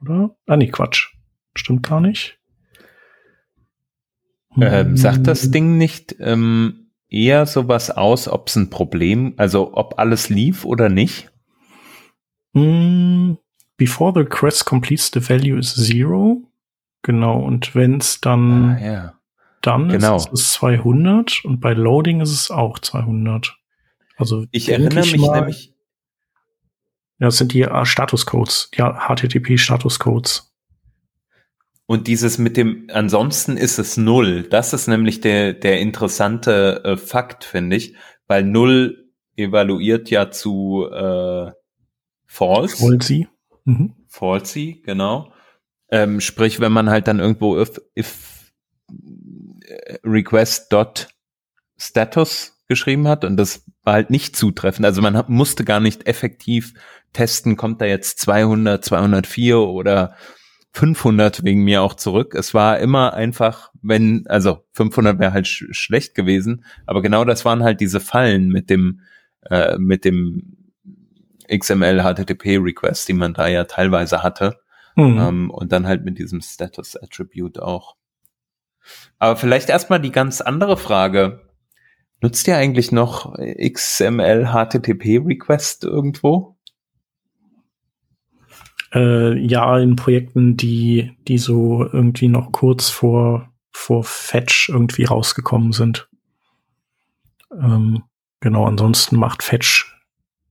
Oder? Ah, nee, Quatsch. Stimmt gar nicht. Ähm, sagt das hm. Ding nicht ähm, eher sowas aus, ob es ein Problem, also ob alles lief oder nicht? Mm, before the request completes the value is zero, Genau, und wenn es dann, Ah, ja. dann genau. ist es 200 und bei Loading ist es auch 200. Also Ich erinnere mich mal- nämlich, das sind die äh, Statuscodes, die HTTP-Statuscodes. und dieses mit dem, ansonsten ist es null. Das ist nämlich der, der interessante äh, Fakt, finde ich, weil null evaluiert ja zu äh, false. Sie? Mhm. Falsy, genau. Ähm, sprich, wenn man halt dann irgendwo if, if äh, request dot status geschrieben hat und das war halt nicht zutreffend. Also man hat, musste gar nicht effektiv testen, kommt da jetzt 200, 204 oder 500 wegen mir auch zurück. Es war immer einfach, wenn, also 500 wäre halt sch schlecht gewesen, aber genau das waren halt diese Fallen mit dem, äh, mit dem XML HTTP Request, die man da ja teilweise hatte. Mhm. Ähm, und dann halt mit diesem Status Attribute auch. Aber vielleicht erstmal die ganz andere Frage. Nutzt ihr eigentlich noch XML HTTP Request irgendwo? Äh, ja, in Projekten, die, die so irgendwie noch kurz vor, vor Fetch irgendwie rausgekommen sind. Ähm, genau, ansonsten macht Fetch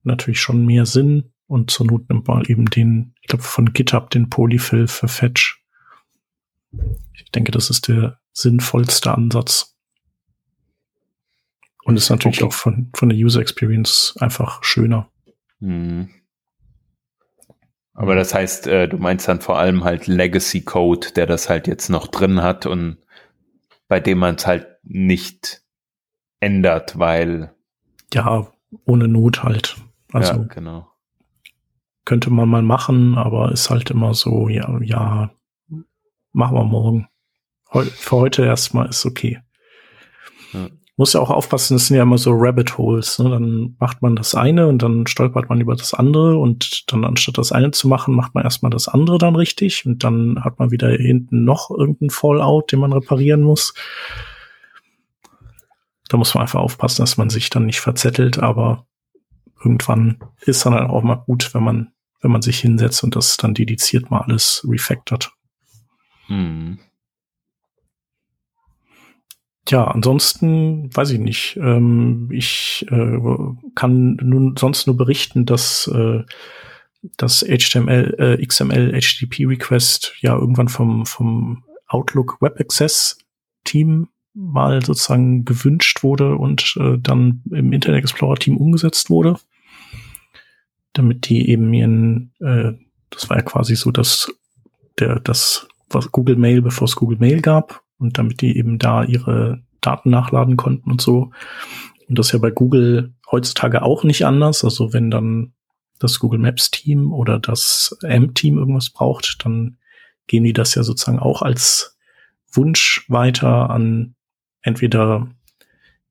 natürlich schon mehr Sinn und zur Not nimmt man eben den, ich glaube von GitHub den Polyfill für Fetch. Ich denke, das ist der sinnvollste Ansatz. Und ist natürlich Okay. auch von, von der User Experience einfach schöner. Hm. Aber das heißt, äh, du meinst dann vor allem halt Legacy Code, der das halt jetzt noch drin hat und bei dem man es halt nicht ändert, weil Ja, ohne Not halt. Also ja, genau. könnte man mal machen, aber ist halt immer so, ja, ja, machen wir morgen. Heu für heute erstmal ist okay. Ja. Muss ja auch aufpassen, das sind ja immer so Rabbit Holes. Ne? Dann macht man das eine und dann stolpert man über das andere und dann anstatt das eine zu machen, macht man erstmal das andere dann richtig und dann hat man wieder hinten noch irgendeinen Fallout, den man reparieren muss. Da muss man einfach aufpassen, dass man sich dann nicht verzettelt, aber irgendwann ist dann auch mal gut, wenn man, wenn man sich hinsetzt und das dann dediziert mal alles refactort. Hm. Ja, ansonsten weiß ich nicht. Ähm, ich äh, kann nun sonst nur berichten, dass äh, das HTML, äh, XML HTTP Request ja irgendwann vom vom Outlook Web Access Team mal sozusagen gewünscht wurde und äh, dann im Internet Explorer Team umgesetzt wurde, damit die eben ihren, äh, das war ja quasi so, dass der das was Google Mail, bevor es Google Mail gab, und damit die eben da ihre Daten nachladen konnten und so. Und das ist ja bei Google heutzutage auch nicht anders. Also wenn dann das Google Maps Team oder das M-Team irgendwas braucht, dann geben die das ja sozusagen auch als Wunsch weiter an entweder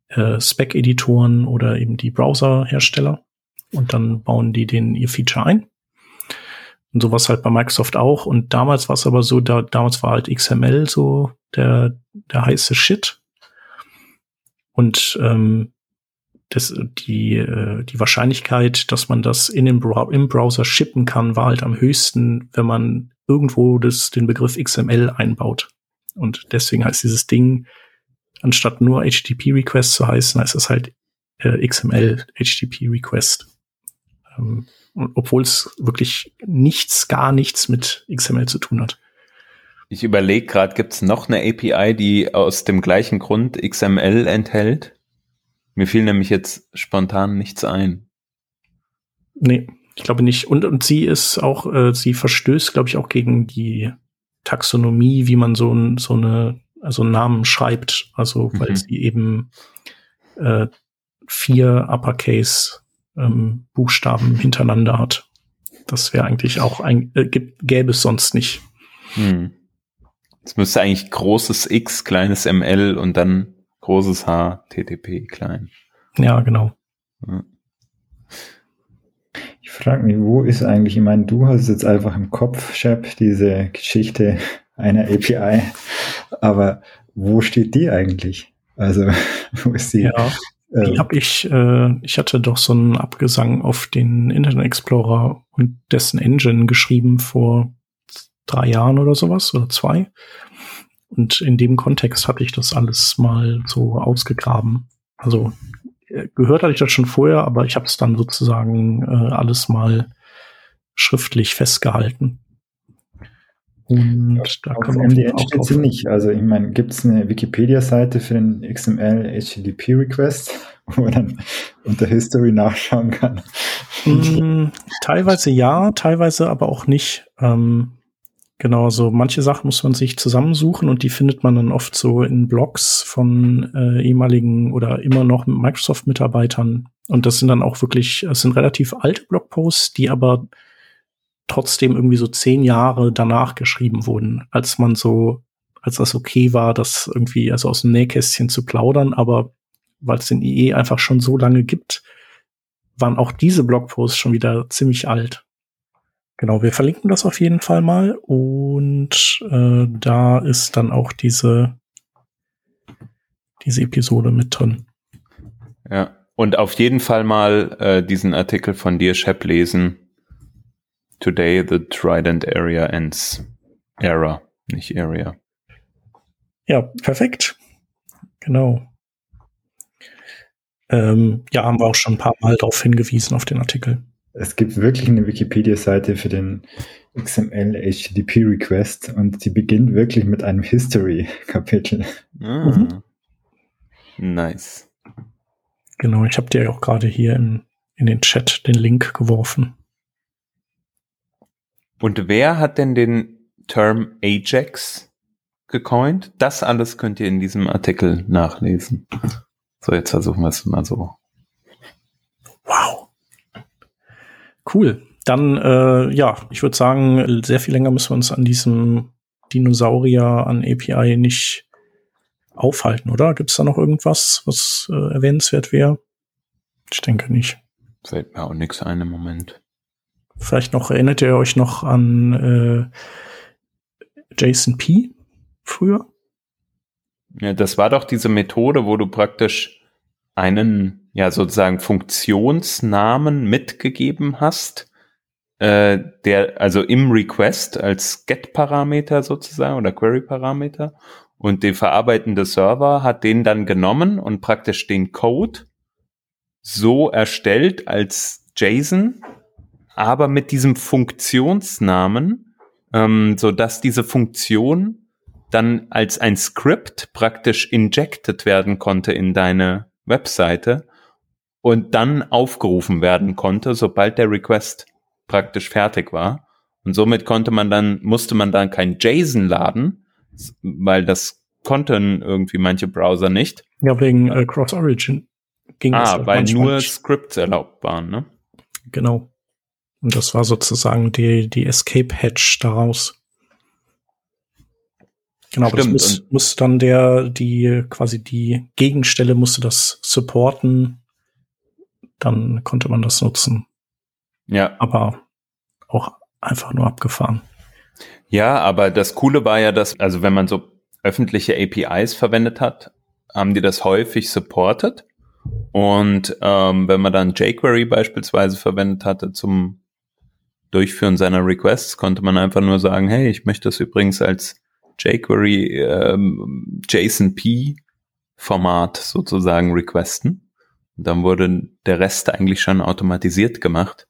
äh, Spec-Editoren oder eben die Browser-Hersteller. Und dann bauen die den ihr Feature ein. Und sowas halt bei Microsoft auch. Und damals war es aber so, da, damals war halt XML so der, der heiße Shit. Und ähm, das, die, äh, die Wahrscheinlichkeit, dass man das in dem Brow im Browser shippen kann, war halt am höchsten, wenn man irgendwo das, den Begriff XML einbaut. Und deswegen heißt dieses Ding, anstatt nur HTTP-Request zu heißen, heißt es halt äh, XML HTTP-Request. Ähm, obwohl es wirklich nichts, gar nichts mit XML zu tun hat. Ich überlege gerade, gibt es noch eine API, die aus dem gleichen Grund XML enthält? Mir fiel nämlich jetzt spontan nichts ein. Nee, ich glaube nicht. Und, und sie ist auch, äh, sie verstößt, glaube ich, auch gegen die Taxonomie, wie man so, ein, so eine, also einen Namen schreibt. Also, weil Mhm. sie eben äh, vier Uppercase ähm, Buchstaben hintereinander hat. Das wäre eigentlich auch ein, äh, gibt, gäbe es sonst nicht. Hm. Es müsste eigentlich großes X, kleines ML und dann großes H, TTP, klein. Ja, genau. Ja. Ich frage mich, wo ist eigentlich, ich meine, du hast jetzt einfach im Kopf, Shep, diese Geschichte einer API, aber wo steht die eigentlich? Also, (laughs) wo ist die? Ja, die äh, habe ich, äh, ich hatte doch so einen Abgesang auf den Internet Explorer und dessen Engine geschrieben vor drei Jahren oder sowas oder zwei. Und in dem Kontext hatte ich das alles mal so ausgegraben. Also äh, gehört hatte ich das schon vorher, aber ich habe es dann sozusagen äh, alles mal schriftlich festgehalten. Und auf, da man MDN steht sie nicht. Also ich meine, gibt es eine Wikipedia-Seite für den XML HTTP Request, (laughs) wo man dann unter History nachschauen kann? Mm, teilweise ja, teilweise aber auch nicht. Ähm, genau, so manche Sachen muss man sich zusammensuchen und die findet man dann oft so in Blogs von äh, ehemaligen oder immer noch Microsoft-Mitarbeitern. Und das sind dann auch wirklich, es sind relativ alte Blogposts, die aber trotzdem irgendwie so zehn Jahre danach geschrieben wurden, als man so, als das okay war, das irgendwie also aus dem Nähkästchen zu plaudern, aber weil es den IE einfach schon so lange gibt, waren auch diese Blogposts schon wieder ziemlich alt. Genau, wir verlinken das auf jeden Fall mal und äh, da ist dann auch diese diese Episode mit drin. Ja, und auf jeden Fall mal äh, diesen Artikel von dir, Shep, lesen Today the Trident area ends. Era, nicht Area. Ja, perfekt. Genau. Ähm, ja, haben wir auch schon ein paar Mal darauf hingewiesen, auf den Artikel. Es gibt wirklich eine Wikipedia-Seite für den XML HTTP Request und die beginnt wirklich mit einem History-Kapitel. Ah, mhm. Nice. Genau, ich habe dir auch gerade hier in, in den Chat den Link geworfen. Und wer hat denn den Term Ajax gecoint? Das alles könnt ihr in diesem Artikel nachlesen. So, jetzt versuchen wir es mal so. Wow. Cool. Dann, äh, ja, ich würde sagen, sehr viel länger müssen wir uns an diesem Dinosaurier an API nicht aufhalten, oder? Gibt es da noch irgendwas, was äh, erwähnenswert wäre? Ich denke nicht. Fällt mir auch nichts ein im Moment. Vielleicht noch, erinnert ihr euch noch an äh, Jason P. früher? Ja, das war doch diese Methode, wo du praktisch einen, ja, sozusagen Funktionsnamen mitgegeben hast, äh, der, also im Request als Get-Parameter sozusagen oder Query-Parameter und der verarbeitende Server hat den dann genommen und praktisch den Code so erstellt als JSON aber mit diesem Funktionsnamen, ähm, so dass diese Funktion dann als ein Script praktisch injected werden konnte in deine Webseite und dann aufgerufen werden konnte, sobald der Request praktisch fertig war. Und somit konnte man dann, musste man dann kein JSON laden, weil das konnten irgendwie manche Browser nicht. Ja, wegen äh, Cross-Origin ging ah, das. Ah, weil nur Scripts erlaubt waren, ne? Genau. Und das war sozusagen die, die Escape-Hatch daraus. Genau, Stimmt. das muss, muss dann der, die, quasi die Gegenstelle musste das supporten. Dann konnte man das nutzen. Ja. Aber auch einfach nur abgefahren. Ja, aber das Coole war ja, dass, also wenn man so öffentliche APIs verwendet hat, haben die das häufig supported. Und ähm, wenn man dann jQuery beispielsweise verwendet hatte zum Durchführen seiner Requests konnte man einfach nur sagen, hey, ich möchte das übrigens als jQuery ähm, JSON-P Format sozusagen requesten. Und dann wurde der Rest eigentlich schon automatisiert gemacht.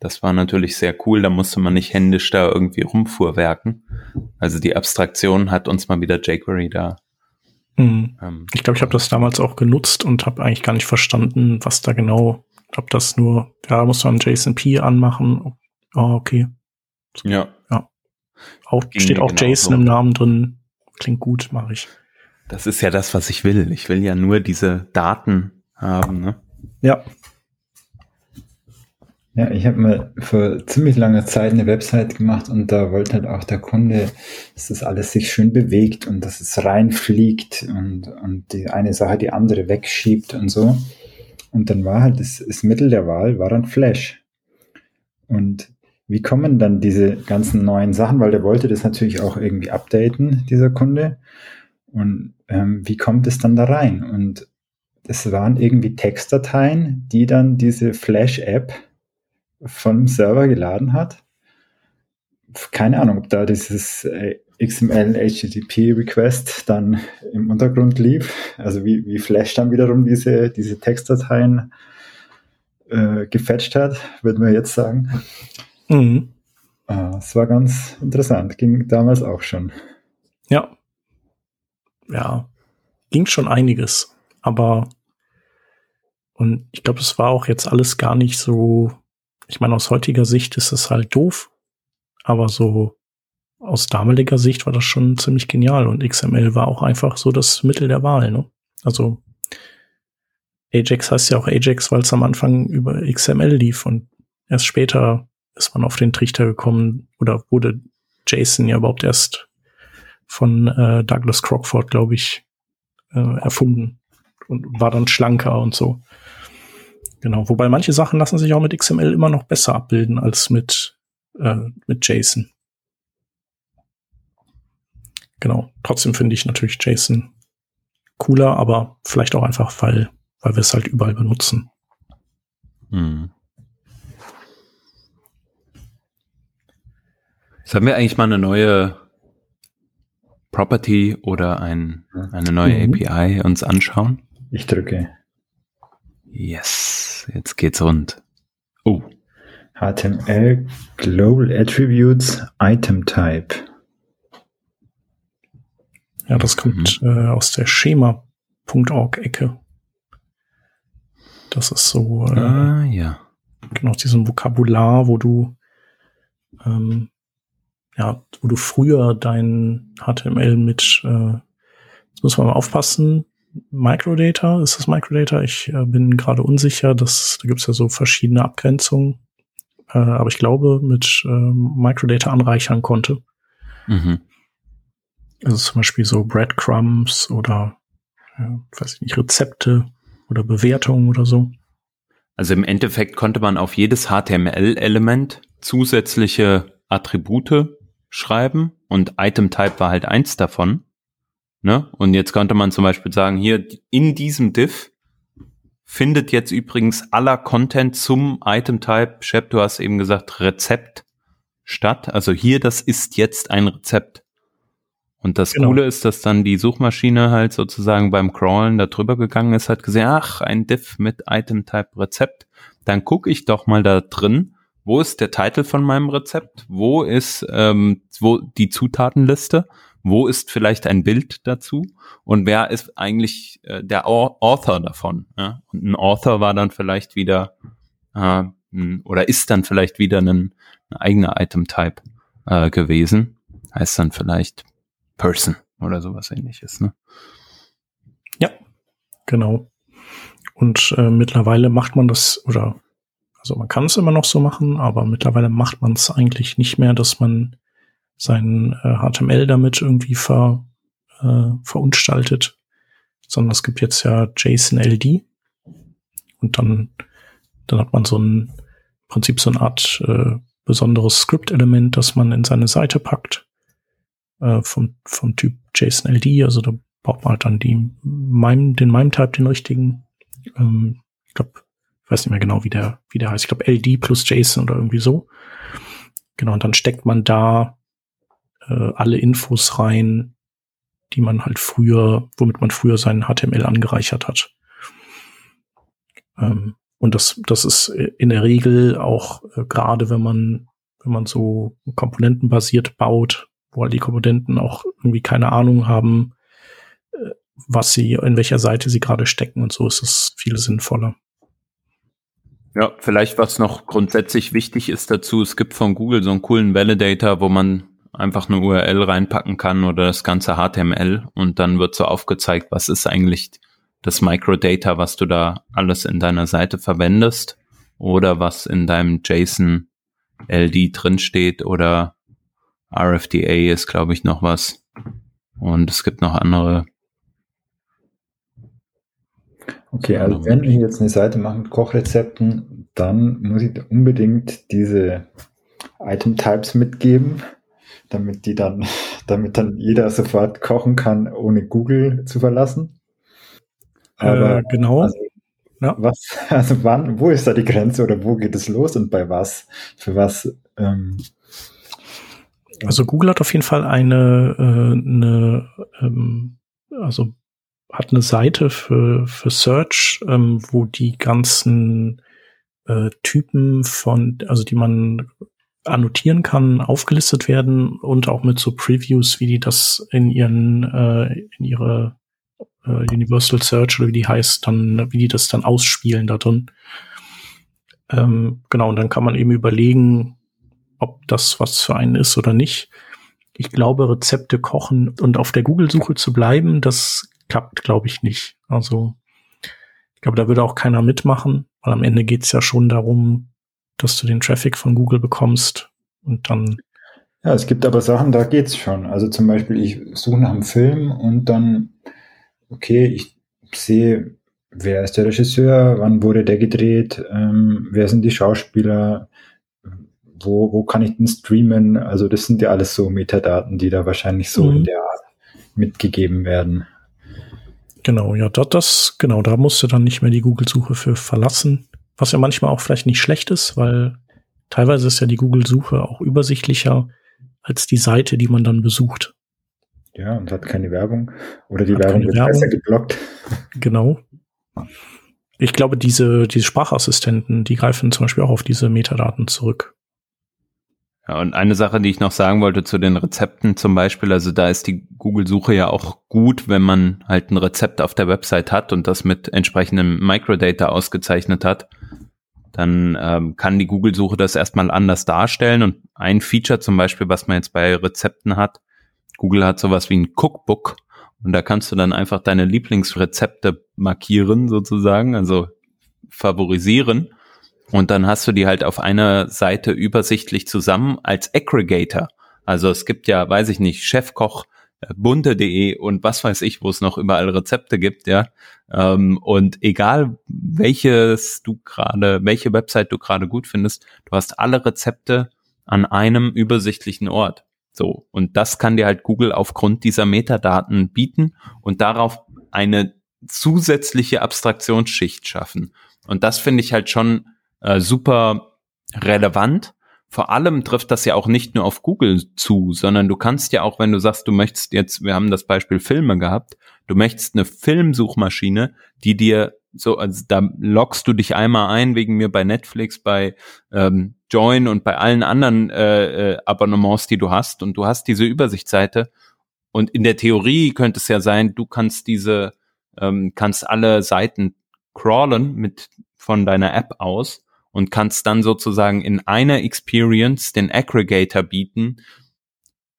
Das war natürlich sehr cool, da musste man nicht händisch da irgendwie rumfuhrwerken. Also die Abstraktion hat uns mal wieder jQuery da. Mhm. Ähm, ich glaube, ich habe das damals auch genutzt und habe eigentlich gar nicht verstanden, was da genau, ob das nur, ja, muss man JSON-P anmachen, Ah, okay. Ja. Ja. Auch, steht auch genau Jason so. im Namen drin. Klingt gut, mache ich. Das ist ja das, was ich will. Ich will ja nur diese Daten haben, ne? Ja. Ja, ich habe mal vor ziemlich langer Zeit eine Website gemacht und da wollte halt auch der Kunde, dass das alles sich schön bewegt und dass es reinfliegt und, und die eine Sache die andere wegschiebt und so. Und dann war halt das, das Mittel der Wahl, war dann Flash. Und wie kommen dann diese ganzen neuen Sachen? Weil der wollte das natürlich auch irgendwie updaten, dieser Kunde. Und ähm, wie kommt es dann da rein? Und es waren irgendwie Textdateien, die dann diese Flash-App vom Server geladen hat, keine Ahnung, ob da dieses äh, XML HTTP Request dann im Untergrund lief. Also wie, wie Flash dann wiederum diese, diese Textdateien äh, gefetcht hat, würden wir jetzt sagen. Mhm. Äh, es war ganz interessant, ging damals auch schon. Ja. Ja, ging schon einiges, aber und ich glaube, es war auch jetzt alles gar nicht so, ich meine, aus heutiger Sicht ist es halt doof, aber so aus damaliger Sicht war das schon ziemlich genial und XML war auch einfach so das Mittel der Wahl, ne? Also Ajax heißt ja auch Ajax, weil es am Anfang über XML lief und erst später ist man auf den Trichter gekommen oder wurde JSON ja überhaupt erst von äh, Douglas Crockford, glaube ich, äh, erfunden und war dann schlanker und so. Genau, wobei manche Sachen lassen sich auch mit XML immer noch besser abbilden als mit, äh, mit JSON. Genau, trotzdem finde ich natürlich JSON cooler, aber vielleicht auch einfach, weil, weil wir es halt überall benutzen. Hm. Sollen wir eigentlich mal eine neue Property oder ein, eine neue mhm. API uns anschauen? Ich drücke. Yes, jetzt geht's rund. Oh. HTML Global Attributes Item Type. Ja, das kommt mhm. äh, aus der Schema.org-Ecke. Das ist so, äh, ah, ja. genau, diesem Vokabular, wo du ähm, ja, wo du früher dein HTML mit, äh, jetzt muss man mal aufpassen, Microdata, ist das Microdata? Ich äh, bin gerade unsicher, dass, da gibt es ja so verschiedene Abgrenzungen, äh, aber ich glaube, mit äh, Microdata anreichern konnte. Mhm. Also zum Beispiel so Breadcrumbs oder, ja, weiß ich nicht, Rezepte oder Bewertungen oder so. Also im Endeffekt konnte man auf jedes HTML-Element zusätzliche Attribute schreiben und Item Type war halt eins davon. Ne? Und jetzt könnte man zum Beispiel sagen, hier in diesem Div findet jetzt übrigens aller Content zum Item Type, Shep, du hast eben gesagt, Rezept statt. Also hier, das ist jetzt ein Rezept. Und das genau. Coole ist, dass dann die Suchmaschine halt sozusagen beim Crawlen da drüber gegangen ist, hat gesehen, ach, ein Div mit Item Type Rezept. Dann gucke ich doch mal da drin wo ist der Titel von meinem Rezept? Wo ist ähm, wo die Zutatenliste? Wo ist vielleicht ein Bild dazu? Und wer ist eigentlich äh, der Author davon? Ja? Und ein Author war dann vielleicht wieder äh, oder ist dann vielleicht wieder ein, ein eigener Item-Type äh, gewesen. Heißt dann vielleicht Person oder sowas ähnliches. Ne? Ja, genau. Und äh, mittlerweile macht man das oder also man kann es immer noch so machen, aber mittlerweile macht man es eigentlich nicht mehr, dass man sein äh, HTML damit irgendwie ver, äh, verunstaltet, sondern es gibt jetzt ja JSON-LD und dann, dann hat man so ein im Prinzip so eine Art äh, besonderes Script-Element, das man in seine Seite packt äh, vom, vom Typ JSON-LD. Also da braucht man halt dann die MIME, den MIME-Type, den richtigen. Ähm, ich glaube, weiß nicht mehr genau, wie der, wie der heißt. Ich glaube LD plus JSON oder irgendwie so. Genau, und dann steckt man da äh, alle Infos rein, die man halt früher, womit man früher seinen HTML angereichert hat. Ähm, und das, das ist in der Regel auch äh, gerade, wenn man, wenn man so komponentenbasiert baut, wo halt die Komponenten auch irgendwie keine Ahnung haben, äh, was sie, in welcher Seite sie gerade stecken und so ist es viel sinnvoller. Ja, vielleicht was noch grundsätzlich wichtig ist dazu, es gibt von Google so einen coolen Validator, wo man einfach eine URL reinpacken kann oder das ganze HTML und dann wird so aufgezeigt, was ist eigentlich das Microdata, was du da alles in deiner Seite verwendest oder was in deinem JSON LD drinsteht oder RFDA ist, glaube ich, noch was. Und es gibt noch andere Okay, also wenn wir jetzt eine Seite machen mit Kochrezepten, dann muss ich unbedingt diese Item Types mitgeben, damit die dann, (laughs) damit dann jeder sofort kochen kann, ohne Google zu verlassen. Aber äh, genau. Also, ja. was, (laughs) also wann, wo ist da die Grenze oder wo geht es los und bei was? Für was? Ähm, Also Google hat auf jeden Fall eine, äh, eine ähm, also hat eine Seite für, für Search, ähm, wo die ganzen äh, Typen von, also die man annotieren kann, aufgelistet werden und auch mit so Previews, wie die das in ihren, äh, in ihre äh, Universal Search oder wie die heißt, dann, wie die das dann ausspielen da drin. Ähm, genau, und dann kann man eben überlegen, ob das was für einen ist oder nicht. Ich glaube, Rezepte kochen und auf der Google-Suche zu bleiben, das klappt, glaube ich, nicht. Also ich glaube, da würde auch keiner mitmachen, weil am Ende geht es ja schon darum, dass du den Traffic von Google bekommst und dann. Ja, es gibt aber Sachen, da geht's schon. Also zum Beispiel, ich suche nach einem Film und dann, okay, ich sehe, wer ist der Regisseur, wann wurde der gedreht, ähm, wer sind die Schauspieler, wo, wo kann ich den streamen? Also das sind ja alles so Metadaten, die da wahrscheinlich so mhm. in der Art mitgegeben werden. Genau, ja, das, das, genau, da musst du dann nicht mehr die Google-Suche für verlassen. Was ja manchmal auch vielleicht nicht schlecht ist, weil teilweise ist ja die Google-Suche auch übersichtlicher als die Seite, die man dann besucht. Ja, und hat keine Werbung. Oder die hat Werbung wird Werbung. besser geblockt. (laughs) Genau. Ich glaube, diese, diese Sprachassistenten, die greifen zum Beispiel auch auf diese Metadaten zurück. Und eine Sache, die ich noch sagen wollte zu den Rezepten zum Beispiel, also da ist die Google-Suche ja auch gut, wenn man halt ein Rezept auf der Website hat und das mit entsprechendem Microdata ausgezeichnet hat, dann ähm, kann die Google-Suche das erstmal anders darstellen. Und ein Feature zum Beispiel, was man jetzt bei Rezepten hat, Google hat sowas wie ein Cookbook und da kannst du dann einfach deine Lieblingsrezepte markieren sozusagen, also favorisieren und dann hast du die halt auf einer Seite übersichtlich zusammen als Aggregator. Also es gibt ja, weiß ich nicht, Chefkoch, äh, bunte.de und was weiß ich, wo es noch überall Rezepte gibt, ja. Ähm, und egal welches du gerade, welche Website du gerade gut findest, du hast alle Rezepte an einem übersichtlichen Ort. So. Und das kann dir halt Google aufgrund dieser Metadaten bieten und darauf eine zusätzliche Abstraktionsschicht schaffen. Und das finde ich halt schon äh, super relevant. Vor allem trifft das ja auch nicht nur auf Google zu, sondern du kannst ja auch, wenn du sagst, du möchtest jetzt, wir haben das Beispiel Filme gehabt, du möchtest eine Filmsuchmaschine, die dir so, also da loggst du dich einmal ein wegen mir bei Netflix, bei ähm, Join und bei allen anderen äh, äh, Abonnements, die du hast. Und du hast diese Übersichtsseite. Und in der Theorie könnte es ja sein, du kannst diese, ähm, kannst alle Seiten crawlen mit von deiner App aus und kannst dann sozusagen in einer Experience den Aggregator bieten,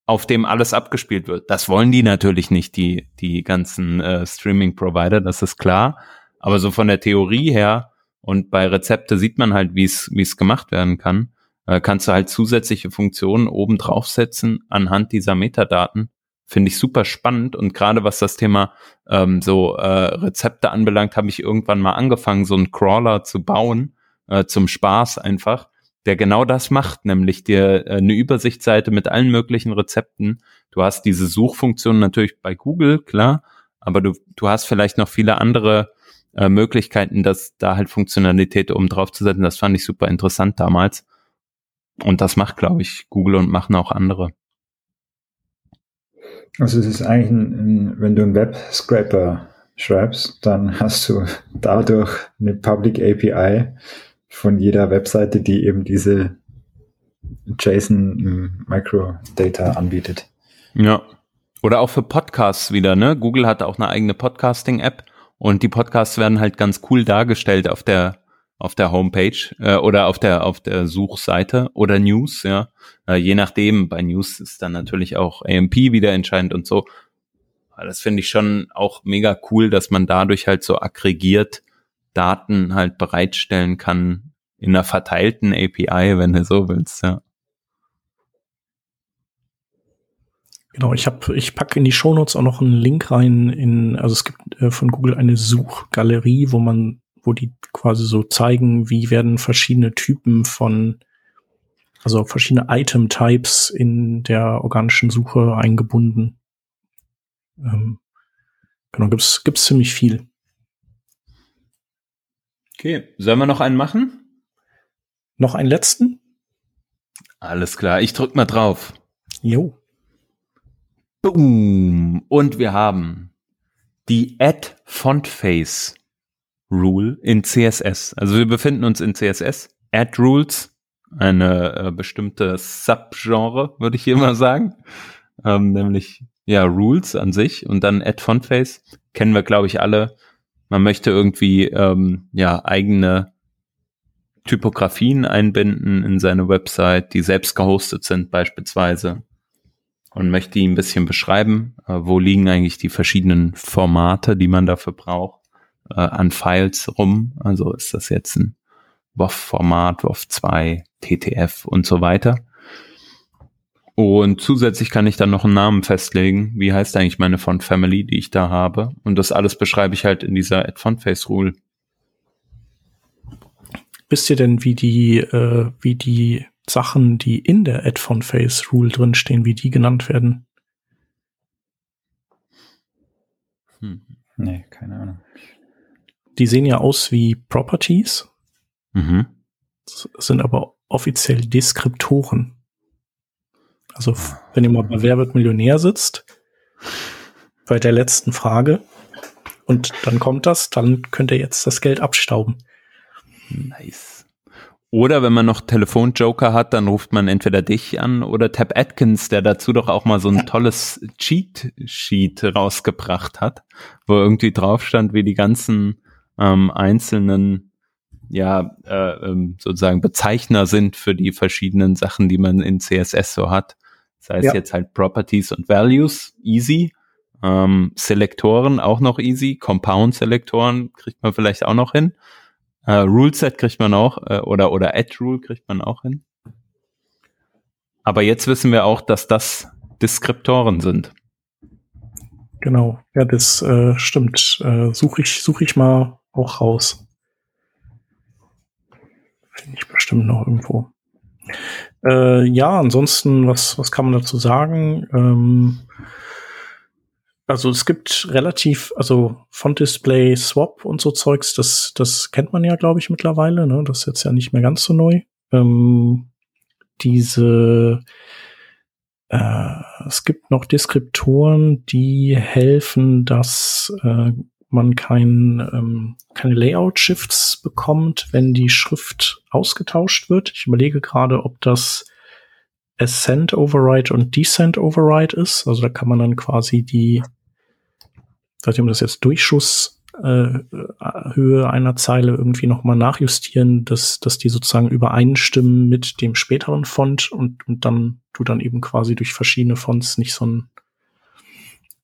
auf dem alles abgespielt wird. Das wollen die natürlich nicht, die, die ganzen äh, Streaming-Provider, das ist klar. Aber so von der Theorie her und bei Rezepte sieht man halt, wie es wie es gemacht werden kann, äh, kannst du halt zusätzliche Funktionen oben draufsetzen anhand dieser Metadaten. Finde ich super spannend und gerade was das Thema ähm, so äh, Rezepte anbelangt, habe ich irgendwann mal angefangen, so einen Crawler zu bauen, äh, zum Spaß einfach, der genau das macht, nämlich dir äh, eine Übersichtsseite mit allen möglichen Rezepten. Du hast diese Suchfunktion natürlich bei Google, klar, aber du, du hast vielleicht noch viele andere äh, Möglichkeiten, dass da halt Funktionalität oben drauf zu setzen. Das fand ich super interessant damals. Und das macht, glaube ich, Google und machen auch andere. Also es ist eigentlich, ein, ein, wenn du einen Web-Scraper schreibst, dann hast du (laughs) dadurch eine Public API, von jeder Webseite, die eben diese JSON hm, Microdata anbietet. Ja. Oder auch für Podcasts wieder, ne? Google hat auch eine eigene Podcasting-App und die Podcasts werden halt ganz cool dargestellt auf der auf der Homepage äh, oder auf der auf der Suchseite oder News, ja. Äh, je nachdem, bei News ist dann natürlich auch AMP wieder entscheidend und so. Das finde ich schon auch mega cool, dass man dadurch halt so aggregiert Daten halt bereitstellen kann in einer verteilten API, wenn du so willst, ja. Genau, ich habe, ich packe in die Shownotes auch noch einen Link rein in, also es gibt äh, von Google eine Suchgalerie, wo man, wo die quasi so zeigen, wie werden verschiedene Typen von, also verschiedene Item-Types in der organischen Suche eingebunden. Ähm, genau, gibt's gibt's ziemlich viel. Okay, sollen wir noch einen machen? Noch einen letzten? Alles klar, ich drück mal drauf. Jo. Boom. Und wir haben die Add Font Face Rule in CSS. Also wir befinden uns in CSS. Add Rules, eine äh, bestimmte Subgenre, würde ich hier mal sagen. Ähm, nämlich ja Rules an sich und dann Add Font Face kennen wir glaube ich alle. Man möchte irgendwie ähm, ja eigene Typografien einbinden in seine Website, die selbst gehostet sind beispielsweise und möchte die ein bisschen beschreiben, äh, wo liegen eigentlich die verschiedenen Formate, die man dafür braucht, äh, an Files rum. Also ist das jetzt ein WOF-Format, WOF 2, TTF und so weiter. Und zusätzlich kann ich dann noch einen Namen festlegen. Wie heißt eigentlich meine Font Family, die ich da habe? Und das alles beschreibe ich halt in dieser Add Font Face Rule. Wisst ihr denn, wie die, äh, wie die Sachen, die in der Add Font Face Rule drinstehen, wie die genannt werden? Hm. Nee, keine Ahnung. Die sehen ja aus wie Properties, Mhm. sind aber offiziell Deskriptoren. Also, wenn ihr mal bei Wer wird Millionär sitzt, bei der letzten Frage, und dann kommt das, dann könnt ihr jetzt das Geld abstauben. Nice. Oder wenn man noch Telefonjoker hat, dann ruft man entweder dich an oder Tab Atkins, der dazu doch auch mal so ein tolles Cheat-Sheet rausgebracht hat, wo irgendwie drauf stand, wie die ganzen ähm, einzelnen ja äh, ähm, sozusagen Bezeichner sind für die verschiedenen Sachen, die man in CSS so hat. Sei es Ja. jetzt halt Properties und Values, easy. Ähm, Selektoren auch noch easy. Compound-Selektoren kriegt man vielleicht auch noch hin. Äh, Rule-Set kriegt man auch, äh, oder, oder Add-Rule kriegt man auch hin. Aber jetzt wissen wir auch, dass das Deskriptoren sind. Genau. Ja, das äh, stimmt. Äh, Suche ich, such ich mal auch raus. Finde ich bestimmt noch irgendwo. Äh, ja, ansonsten, was, was kann man dazu sagen? Ähm, also es gibt relativ, also Font Display Swap und so Zeugs, das, das kennt man ja, glaube ich, mittlerweile. Ne? Das ist jetzt ja nicht mehr ganz so neu. Ähm, diese äh, es gibt noch Deskriptoren, die helfen, dass äh, man kein, ähm, keine Layout-Shifts bekommt, wenn die Schrift ausgetauscht wird. Ich überlege gerade, ob das Ascent Override und Descent Override ist. Also da kann man dann quasi die, ob das jetzt Durchschuss äh, einer Zeile irgendwie nochmal nachjustieren, dass, dass die sozusagen übereinstimmen mit dem späteren Font und, und dann du dann eben quasi durch verschiedene Fonts nicht so ein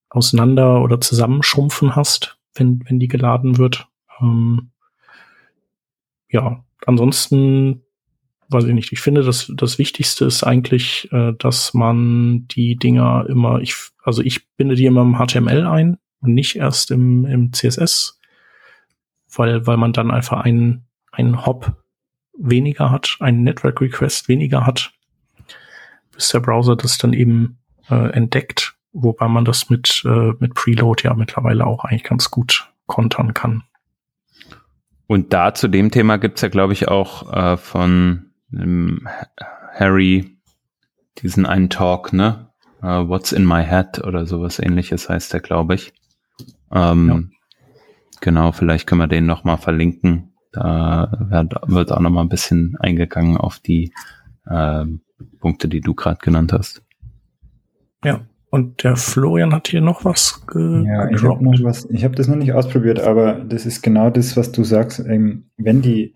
Auseinander- oder Zusammenschrumpfen hast, wenn, wenn die geladen wird. Ähm, ja, ansonsten weiß ich nicht. Ich finde, das, das Wichtigste ist eigentlich, äh, dass man die Dinger immer, ich, also ich binde die immer im HTML ein und nicht erst im, im CSS, weil, weil man dann einfach einen, einen Hop weniger hat, einen Network Request weniger hat, bis der Browser das dann eben äh, entdeckt, wobei man das mit, äh, mit Preload ja mittlerweile auch eigentlich ganz gut kontern kann. Und da zu dem Thema gibt's ja, glaube ich, auch äh, von ähm, Harry diesen einen Talk, ne? Uh, What's in my head oder sowas ähnliches heißt der, glaube ich. Ähm, Genau, vielleicht können wir den nochmal verlinken. Da wird, wird auch nochmal ein bisschen eingegangen auf die äh, Punkte, die du gerade genannt hast. Ja, und der Florian hat hier noch was ge Ja, ich habe noch was, ich habe das noch nicht ausprobiert, aber das ist genau das, was du sagst. Ähm, wenn die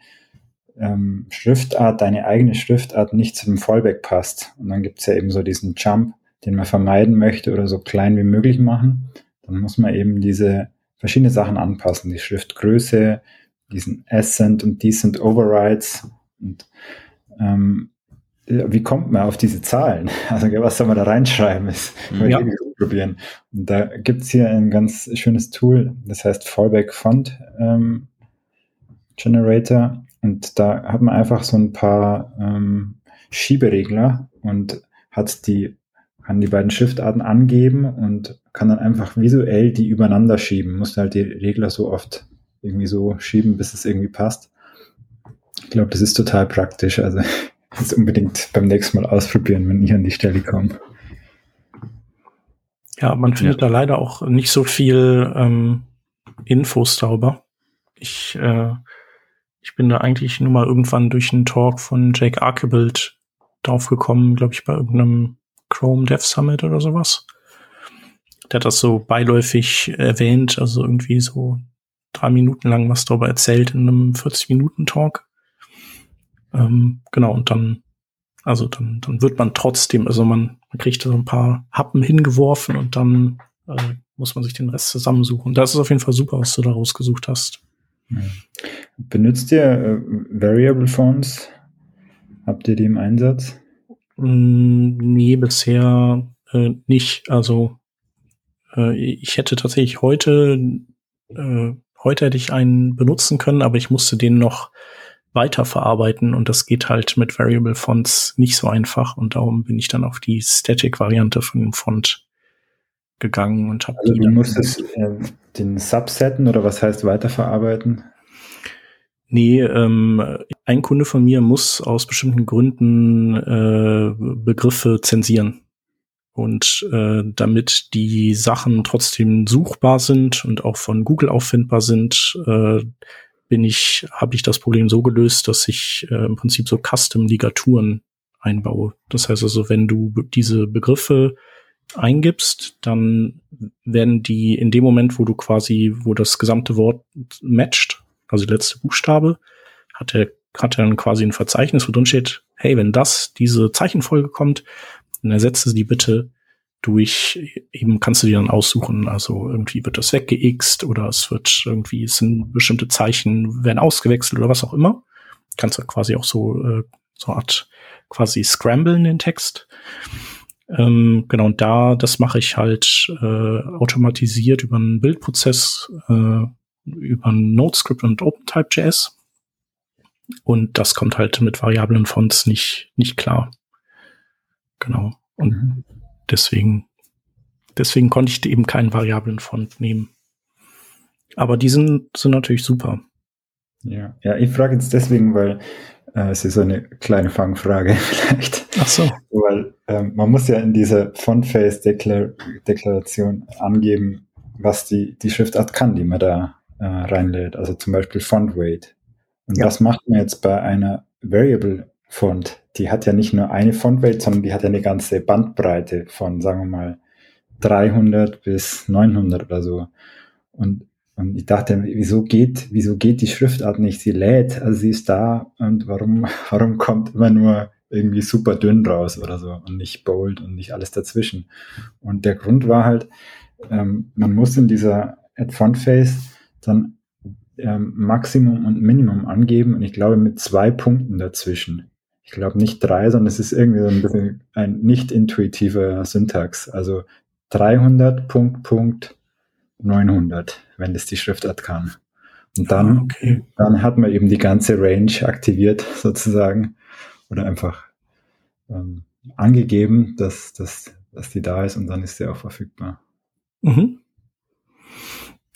ähm, Schriftart, deine eigene Schriftart nicht zu dem Fallback passt, und dann gibt's ja eben so diesen Jump, den man vermeiden möchte oder so klein wie möglich machen, dann muss man eben diese verschiedene Sachen anpassen, die Schriftgröße, diesen Ascent und Decent Overrides und ähm, wie kommt man auf diese Zahlen? (laughs) Also was soll man da reinschreiben? Das Mhm. ja. probieren. Und da gibt's hier ein ganz schönes Tool, das heißt Fallback Font ähm, Generator. Und da hat man einfach so ein paar ähm, Schieberegler und hat die, kann die beiden Schriftarten angeben und kann dann einfach visuell die übereinander schieben. Muss halt die Regler so oft irgendwie so schieben, bis es irgendwie passt. Ich glaube, das ist total praktisch. Also (laughs) jetzt unbedingt beim nächsten Mal ausprobieren, wenn ich an die Stelle komme. Ja, man findet ja. da leider auch nicht so viel ähm, Infos darüber. Ich, äh, ich bin da eigentlich nur mal irgendwann durch einen Talk von Jake Archibald draufgekommen, glaube ich, bei irgendeinem Chrome Dev Summit oder sowas. Der hat das so beiläufig erwähnt, also irgendwie so drei Minuten lang was darüber erzählt in einem 40-Minuten-Talk. Ähm, genau, und dann, also dann, dann wird man trotzdem, also man, man kriegt so ein paar Happen hingeworfen und dann äh, muss man sich den Rest zusammensuchen. Das ist auf jeden Fall super, was du da rausgesucht hast. Benutzt ihr äh, Variable Fonts? Habt ihr die im Einsatz? Mm, nee, bisher äh, nicht. Also äh, ich hätte tatsächlich heute, äh, heute hätte ich einen benutzen können, aber ich musste den noch weiterverarbeiten und das geht halt mit Variable Fonts nicht so einfach und darum bin ich dann auf die Static-Variante von dem Font gegangen und habe also die. Du musstest äh, den Subsetten oder was heißt weiterverarbeiten? Nee, ähm, ein Kunde von mir muss aus bestimmten Gründen äh, Begriffe zensieren. Und äh, damit die Sachen trotzdem suchbar sind und auch von Google auffindbar sind, äh, bin ich, habe ich das Problem so gelöst, dass ich äh, im Prinzip so Custom-Ligaturen einbaue. Das heißt also, wenn du diese Begriffe eingibst, dann werden die in dem Moment, wo du quasi, wo das gesamte Wort matcht, also der letzte Buchstabe, hat er hat er dann quasi ein Verzeichnis, wo drin steht, hey, wenn das, diese Zeichenfolge kommt, dann ersetze sie bitte durch, eben kannst du dir dann aussuchen, also irgendwie wird das weggeixt oder es wird irgendwie, es sind bestimmte Zeichen, werden ausgewechselt oder was auch immer. Kannst du quasi auch so, äh, so Art quasi scramblen den Text. Ähm, genau, und da, das mache ich halt äh, automatisiert über einen Bildprozess, äh, über NodeScript und OpenType.js. Und das kommt halt mit variablen Fonts nicht, nicht klar. Genau. Und mhm. Deswegen, deswegen konnte ich eben keinen variablen Font nehmen. Aber die sind, sind natürlich super. Ja, ja, ich frage jetzt deswegen, weil äh, es ist so eine kleine Fangfrage (laughs) vielleicht. Ach so. Weil ähm, man muss ja in dieser Font-Face-Deklaration angeben, was die, die Schriftart kann, die man da äh, reinlädt. Also zum Beispiel Font Weight. Und ja. was macht man jetzt bei einer Variable Font? Die hat ja nicht nur eine Font Weight, sondern die hat ja eine ganze Bandbreite von, sagen wir mal, 300 bis 900 oder so. Und, und ich dachte, wieso geht, wieso geht die Schriftart nicht? Sie lädt, also sie ist da und warum, (laughs) warum kommt immer nur irgendwie super dünn raus oder so und nicht bold und nicht alles dazwischen. Und der Grund war halt, ähm, man muss in dieser Add Font Face dann ähm, Maximum und Minimum angeben und ich glaube mit zwei Punkten dazwischen. Ich glaube nicht drei, sondern es ist irgendwie so ein bisschen ein nicht intuitiver Syntax. Also 300 Punkt Punkt 900, wenn das die Schriftart kann. Und dann, ah, okay. dann hat man eben die ganze Range aktiviert sozusagen oder einfach ähm, angegeben, dass, dass, dass die da ist und dann ist sie auch verfügbar. Mhm.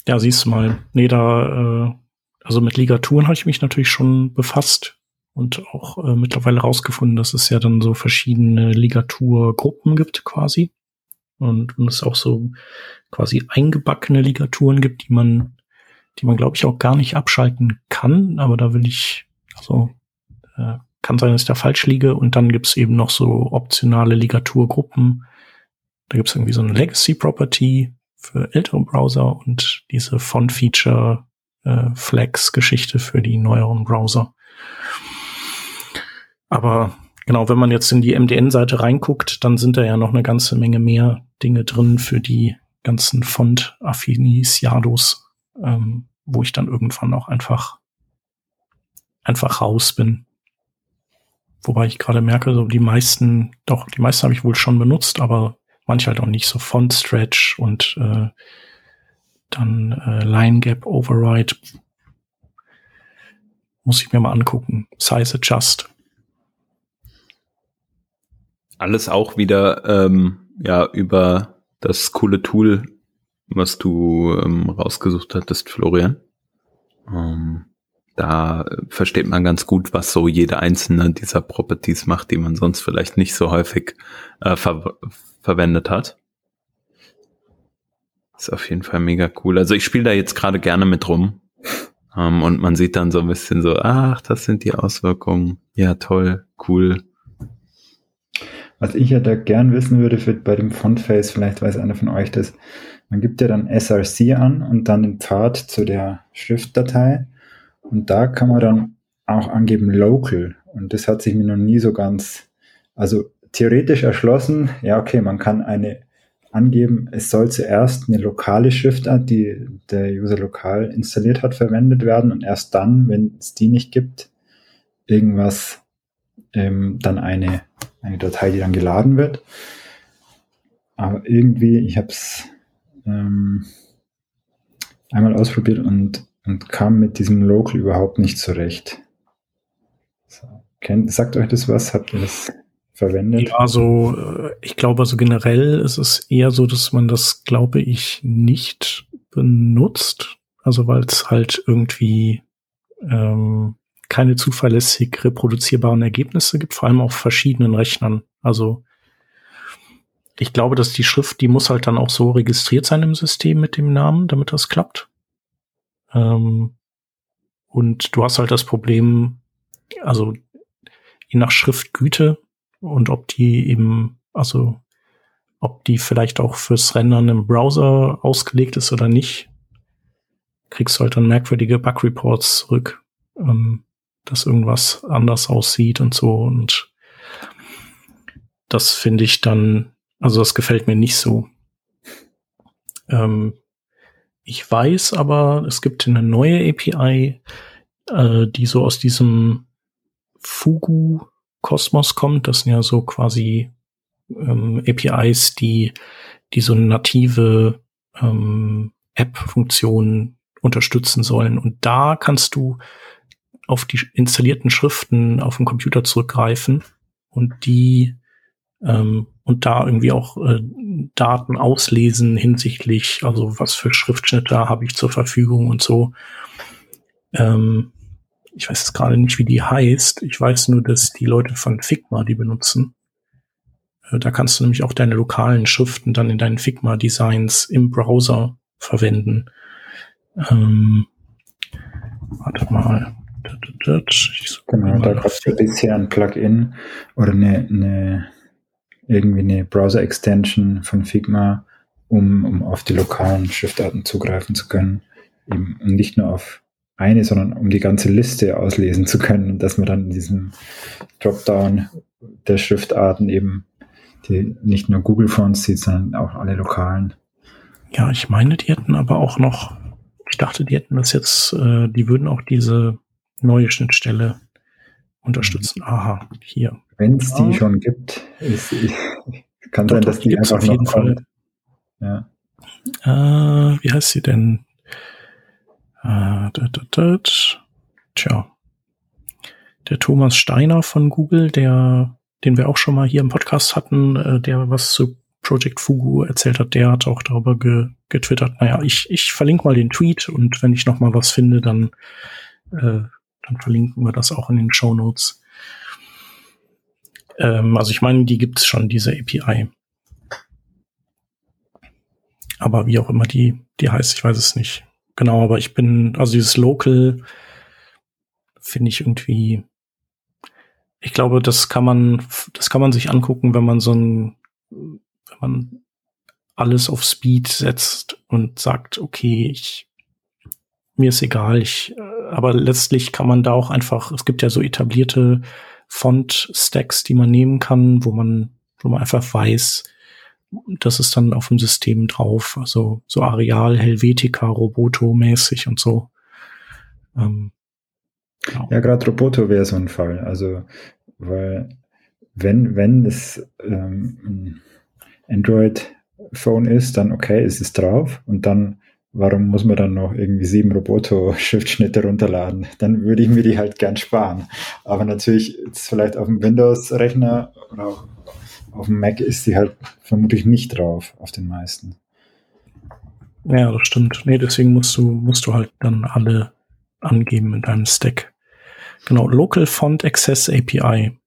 Ja, siehst du mal. Nee, da, äh, also mit Ligaturen habe ich mich natürlich schon befasst und auch äh, mittlerweile rausgefunden, dass es ja dann so verschiedene Ligaturgruppen gibt quasi. Und, und es auch so quasi eingebackene Ligaturen gibt, die man, die man, glaube ich, auch gar nicht abschalten kann. Aber da will ich, also äh, kann sein, dass ich da falsch liege. Und dann gibt's eben noch so optionale Ligaturgruppen. Da gibt's irgendwie so eine Legacy Property, für ältere Browser und diese Font-Feature äh, für die neueren Browser. Aber genau, wenn man jetzt in die MDN-Seite reinguckt, dann sind da ja noch eine ganze Menge mehr Dinge drin für die ganzen Font-Affiniciados, ähm, wo ich dann irgendwann auch einfach einfach raus bin. Wobei ich gerade merke, so die meisten, doch, die meisten habe ich wohl schon benutzt, aber manche halt auch nicht, so Font Stretch und äh, dann äh, Line Gap Override. Muss ich mir mal angucken. Size Adjust. Alles auch wieder ähm, ja über das coole Tool, was du ähm, rausgesucht hattest, Florian. Ähm, da versteht man ganz gut, was so jede einzelne dieser Properties macht, die man sonst vielleicht nicht so häufig äh, ver verwendet hat. Ist auf jeden Fall mega cool. Also ich spiele da jetzt gerade gerne mit rum. Um, ähm, und man sieht dann so ein bisschen so, ach, das sind die Auswirkungen. Ja, toll, cool. Was ich ja da gern wissen würde für, bei dem Fontface, vielleicht weiß einer von euch das, man gibt ja dann SRC an und dann den Pfad zu der Schriftdatei und da kann man dann auch angeben Local und das hat sich mir noch nie so ganz, also theoretisch erschlossen, ja okay, man kann eine angeben, es soll zuerst eine lokale Schriftart, die der User lokal installiert hat, verwendet werden und erst dann, wenn es die nicht gibt, irgendwas, ähm, dann eine, eine Datei, die dann geladen wird. Aber irgendwie, ich habe es ähm, einmal ausprobiert und, und kam mit diesem Local überhaupt nicht zurecht. So. Kennt, sagt euch das was? Habt ihr das verwendet? Ja, also ich glaube, also generell ist es eher so, dass man das, glaube ich, nicht benutzt. Also weil es halt irgendwie ähm, keine zuverlässig reproduzierbaren Ergebnisse gibt, vor allem auf verschiedenen Rechnern. Also ich glaube, dass die Schrift, die muss halt dann auch so registriert sein im System mit dem Namen, damit das klappt. Ähm, und du hast halt das Problem, also je nach Schriftgüte und ob die eben, also ob die vielleicht auch fürs Rendern im Browser ausgelegt ist oder nicht, kriegst du halt dann merkwürdige Bug-Reports zurück, ähm, dass irgendwas anders aussieht und so. Und das finde ich dann, also das gefällt mir nicht so. Ähm, ich weiß aber, es gibt eine neue API, äh, die so aus diesem Fugu Kosmos kommt. Das sind ja so quasi ähm, APIs, die, die so native ähm, App-Funktionen unterstützen sollen. Und da kannst du auf die installierten Schriften auf dem Computer zurückgreifen und die ähm, und da irgendwie auch äh, Daten auslesen hinsichtlich, also was für Schriftschnitte habe ich zur Verfügung und so. Ähm, ich weiß jetzt gerade nicht, wie die heißt. Ich weiß nur, dass die Leute von Figma die benutzen. Äh, da kannst du nämlich auch deine lokalen Schriften dann in deinen Figma-Designs im Browser verwenden. Ähm, warte mal. Genau, da gab es ja bisher ein Plugin oder eine, eine irgendwie eine Browser-Extension von Figma, um, um auf die lokalen Schriftarten zugreifen zu können. Eben, und nicht nur auf eine, sondern um die ganze Liste auslesen zu können und dass man dann in diesem Dropdown der Schriftarten eben die nicht nur Google Fonts sieht, sondern auch alle lokalen. Ja, ich meine, die hätten aber auch noch, ich dachte, die hätten das jetzt, äh, die würden auch diese neue Schnittstelle unterstützen. Mhm. Aha, hier. Wenn es die schon gibt, ist, (laughs) kann sein, dass die einfach auf jeden Fall. Ja. Äh, wie heißt sie denn? Äh, dat, dat, dat. Tja. Der Thomas Steiner von Google, der, den wir auch schon mal hier im Podcast hatten, äh, der was zu Project Fugu erzählt hat, der hat auch darüber ge getwittert. Naja, ich, ich verlinke mal den Tweet und wenn ich noch mal was finde, dann, äh, dann verlinken wir das auch in den Show Notes. Ähm, also ich meine, die gibt es schon, diese API. Aber wie auch immer die, die heißt, ich weiß es nicht. Genau, aber ich bin, also dieses Local finde ich irgendwie, ich glaube, das kann man, das kann man sich angucken, wenn man so ein, wenn man alles auf Speed setzt und sagt, okay, ich, mir ist egal, ich, aber letztlich kann man da auch einfach, es gibt ja so etablierte Font-Stacks, die man nehmen kann, wo man, wo man einfach weiß, das ist dann auf dem System drauf. Also so Areal, Helvetica, Roboto mäßig und so. Ähm, genau. Ja, gerade Roboto wäre so ein Fall. Also, weil wenn, wenn es ähm, ein Android-Phone ist, dann okay, ist es drauf und dann warum muss man dann noch irgendwie sieben Roboto-Schriftschnitte runterladen? Dann würde ich mir die halt gern sparen. Aber natürlich ist vielleicht auf dem Windows-Rechner oder auf dem Mac ist sie halt vermutlich nicht drauf, auf den meisten. Ja, das stimmt. Nee, deswegen musst du, musst du halt dann alle angeben in deinem Stack. Genau, Local Font Access API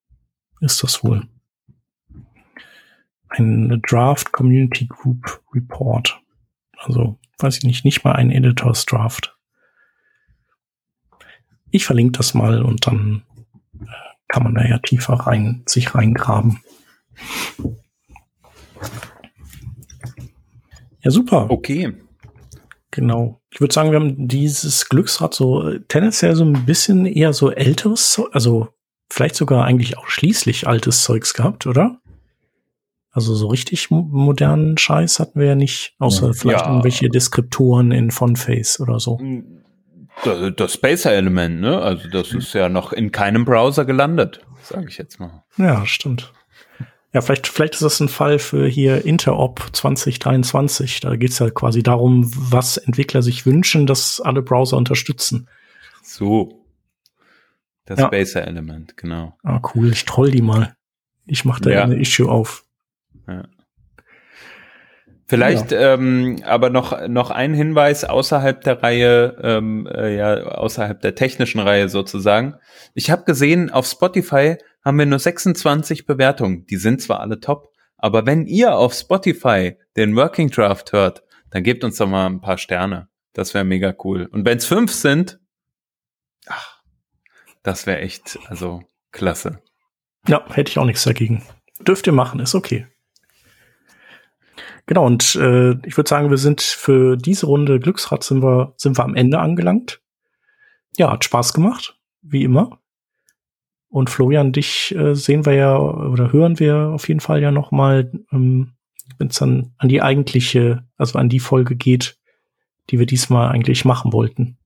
ist das wohl. Ein Draft Community Group Report. Also, weiß ich nicht, nicht mal ein Editors Draft. Ich verlinke das mal und dann äh, kann man da ja tiefer rein, sich reingraben. Ja, super. Okay. Genau. Ich würde sagen, wir haben dieses Glücksrad so äh, tendenziell so ein bisschen eher so älteres, also vielleicht sogar eigentlich auch schließlich altes Zeugs gehabt, oder? Also so richtig modernen Scheiß hatten wir ja nicht, außer vielleicht Ja. irgendwelche Deskriptoren in Fonface oder so. Das, das Spacer-Element, ne? Also das ist ja noch in keinem Browser gelandet, sage ich jetzt mal. Ja, stimmt. Ja, vielleicht, vielleicht ist das ein Fall für hier Interop 2023. Da geht es ja quasi darum, was Entwickler sich wünschen, dass alle Browser unterstützen. So. Das Ja. Spacer-Element, genau. Ah, cool, ich troll die mal. Ich mache da Ja. eine Issue auf. Vielleicht ähm, aber noch noch ein Hinweis außerhalb der Reihe, ähm, äh, ja außerhalb der technischen Reihe sozusagen. Ich habe gesehen, auf Spotify haben wir nur 26 Bewertungen. Die sind zwar alle top, aber wenn ihr auf Spotify den Working Draft hört, dann gebt uns doch mal ein paar Sterne. Das wäre mega cool. Und wenn es fünf sind, ach, das wäre echt also klasse. Ja, hätte ich auch nichts dagegen. Dürft ihr machen, ist okay. Genau, und äh, ich würde sagen, wir sind für diese Runde Glücksrad sind wir, sind wir am Ende angelangt. Ja, hat Spaß gemacht, wie immer. Und Florian, dich äh, sehen wir ja oder hören wir auf jeden Fall ja noch mal, ähm, wenn es dann an die eigentliche, also an die Folge geht, die wir diesmal eigentlich machen wollten.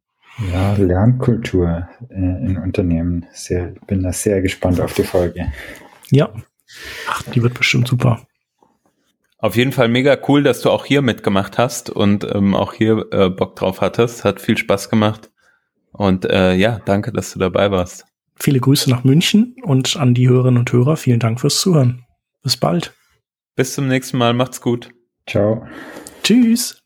Ja, Lernkultur äh, in Unternehmen. Sehr, bin da sehr gespannt auf die Folge. Ja. Ach, die wird bestimmt super. Auf jeden Fall mega cool, dass du auch hier mitgemacht hast und ähm, auch hier äh, Bock drauf hattest. Hat viel Spaß gemacht. Und äh, ja, danke, dass du dabei warst. Viele Grüße nach München und an die Hörerinnen und Hörer. Vielen Dank fürs Zuhören. Bis bald. Bis zum nächsten Mal. Macht's gut. Ciao. Tschüss.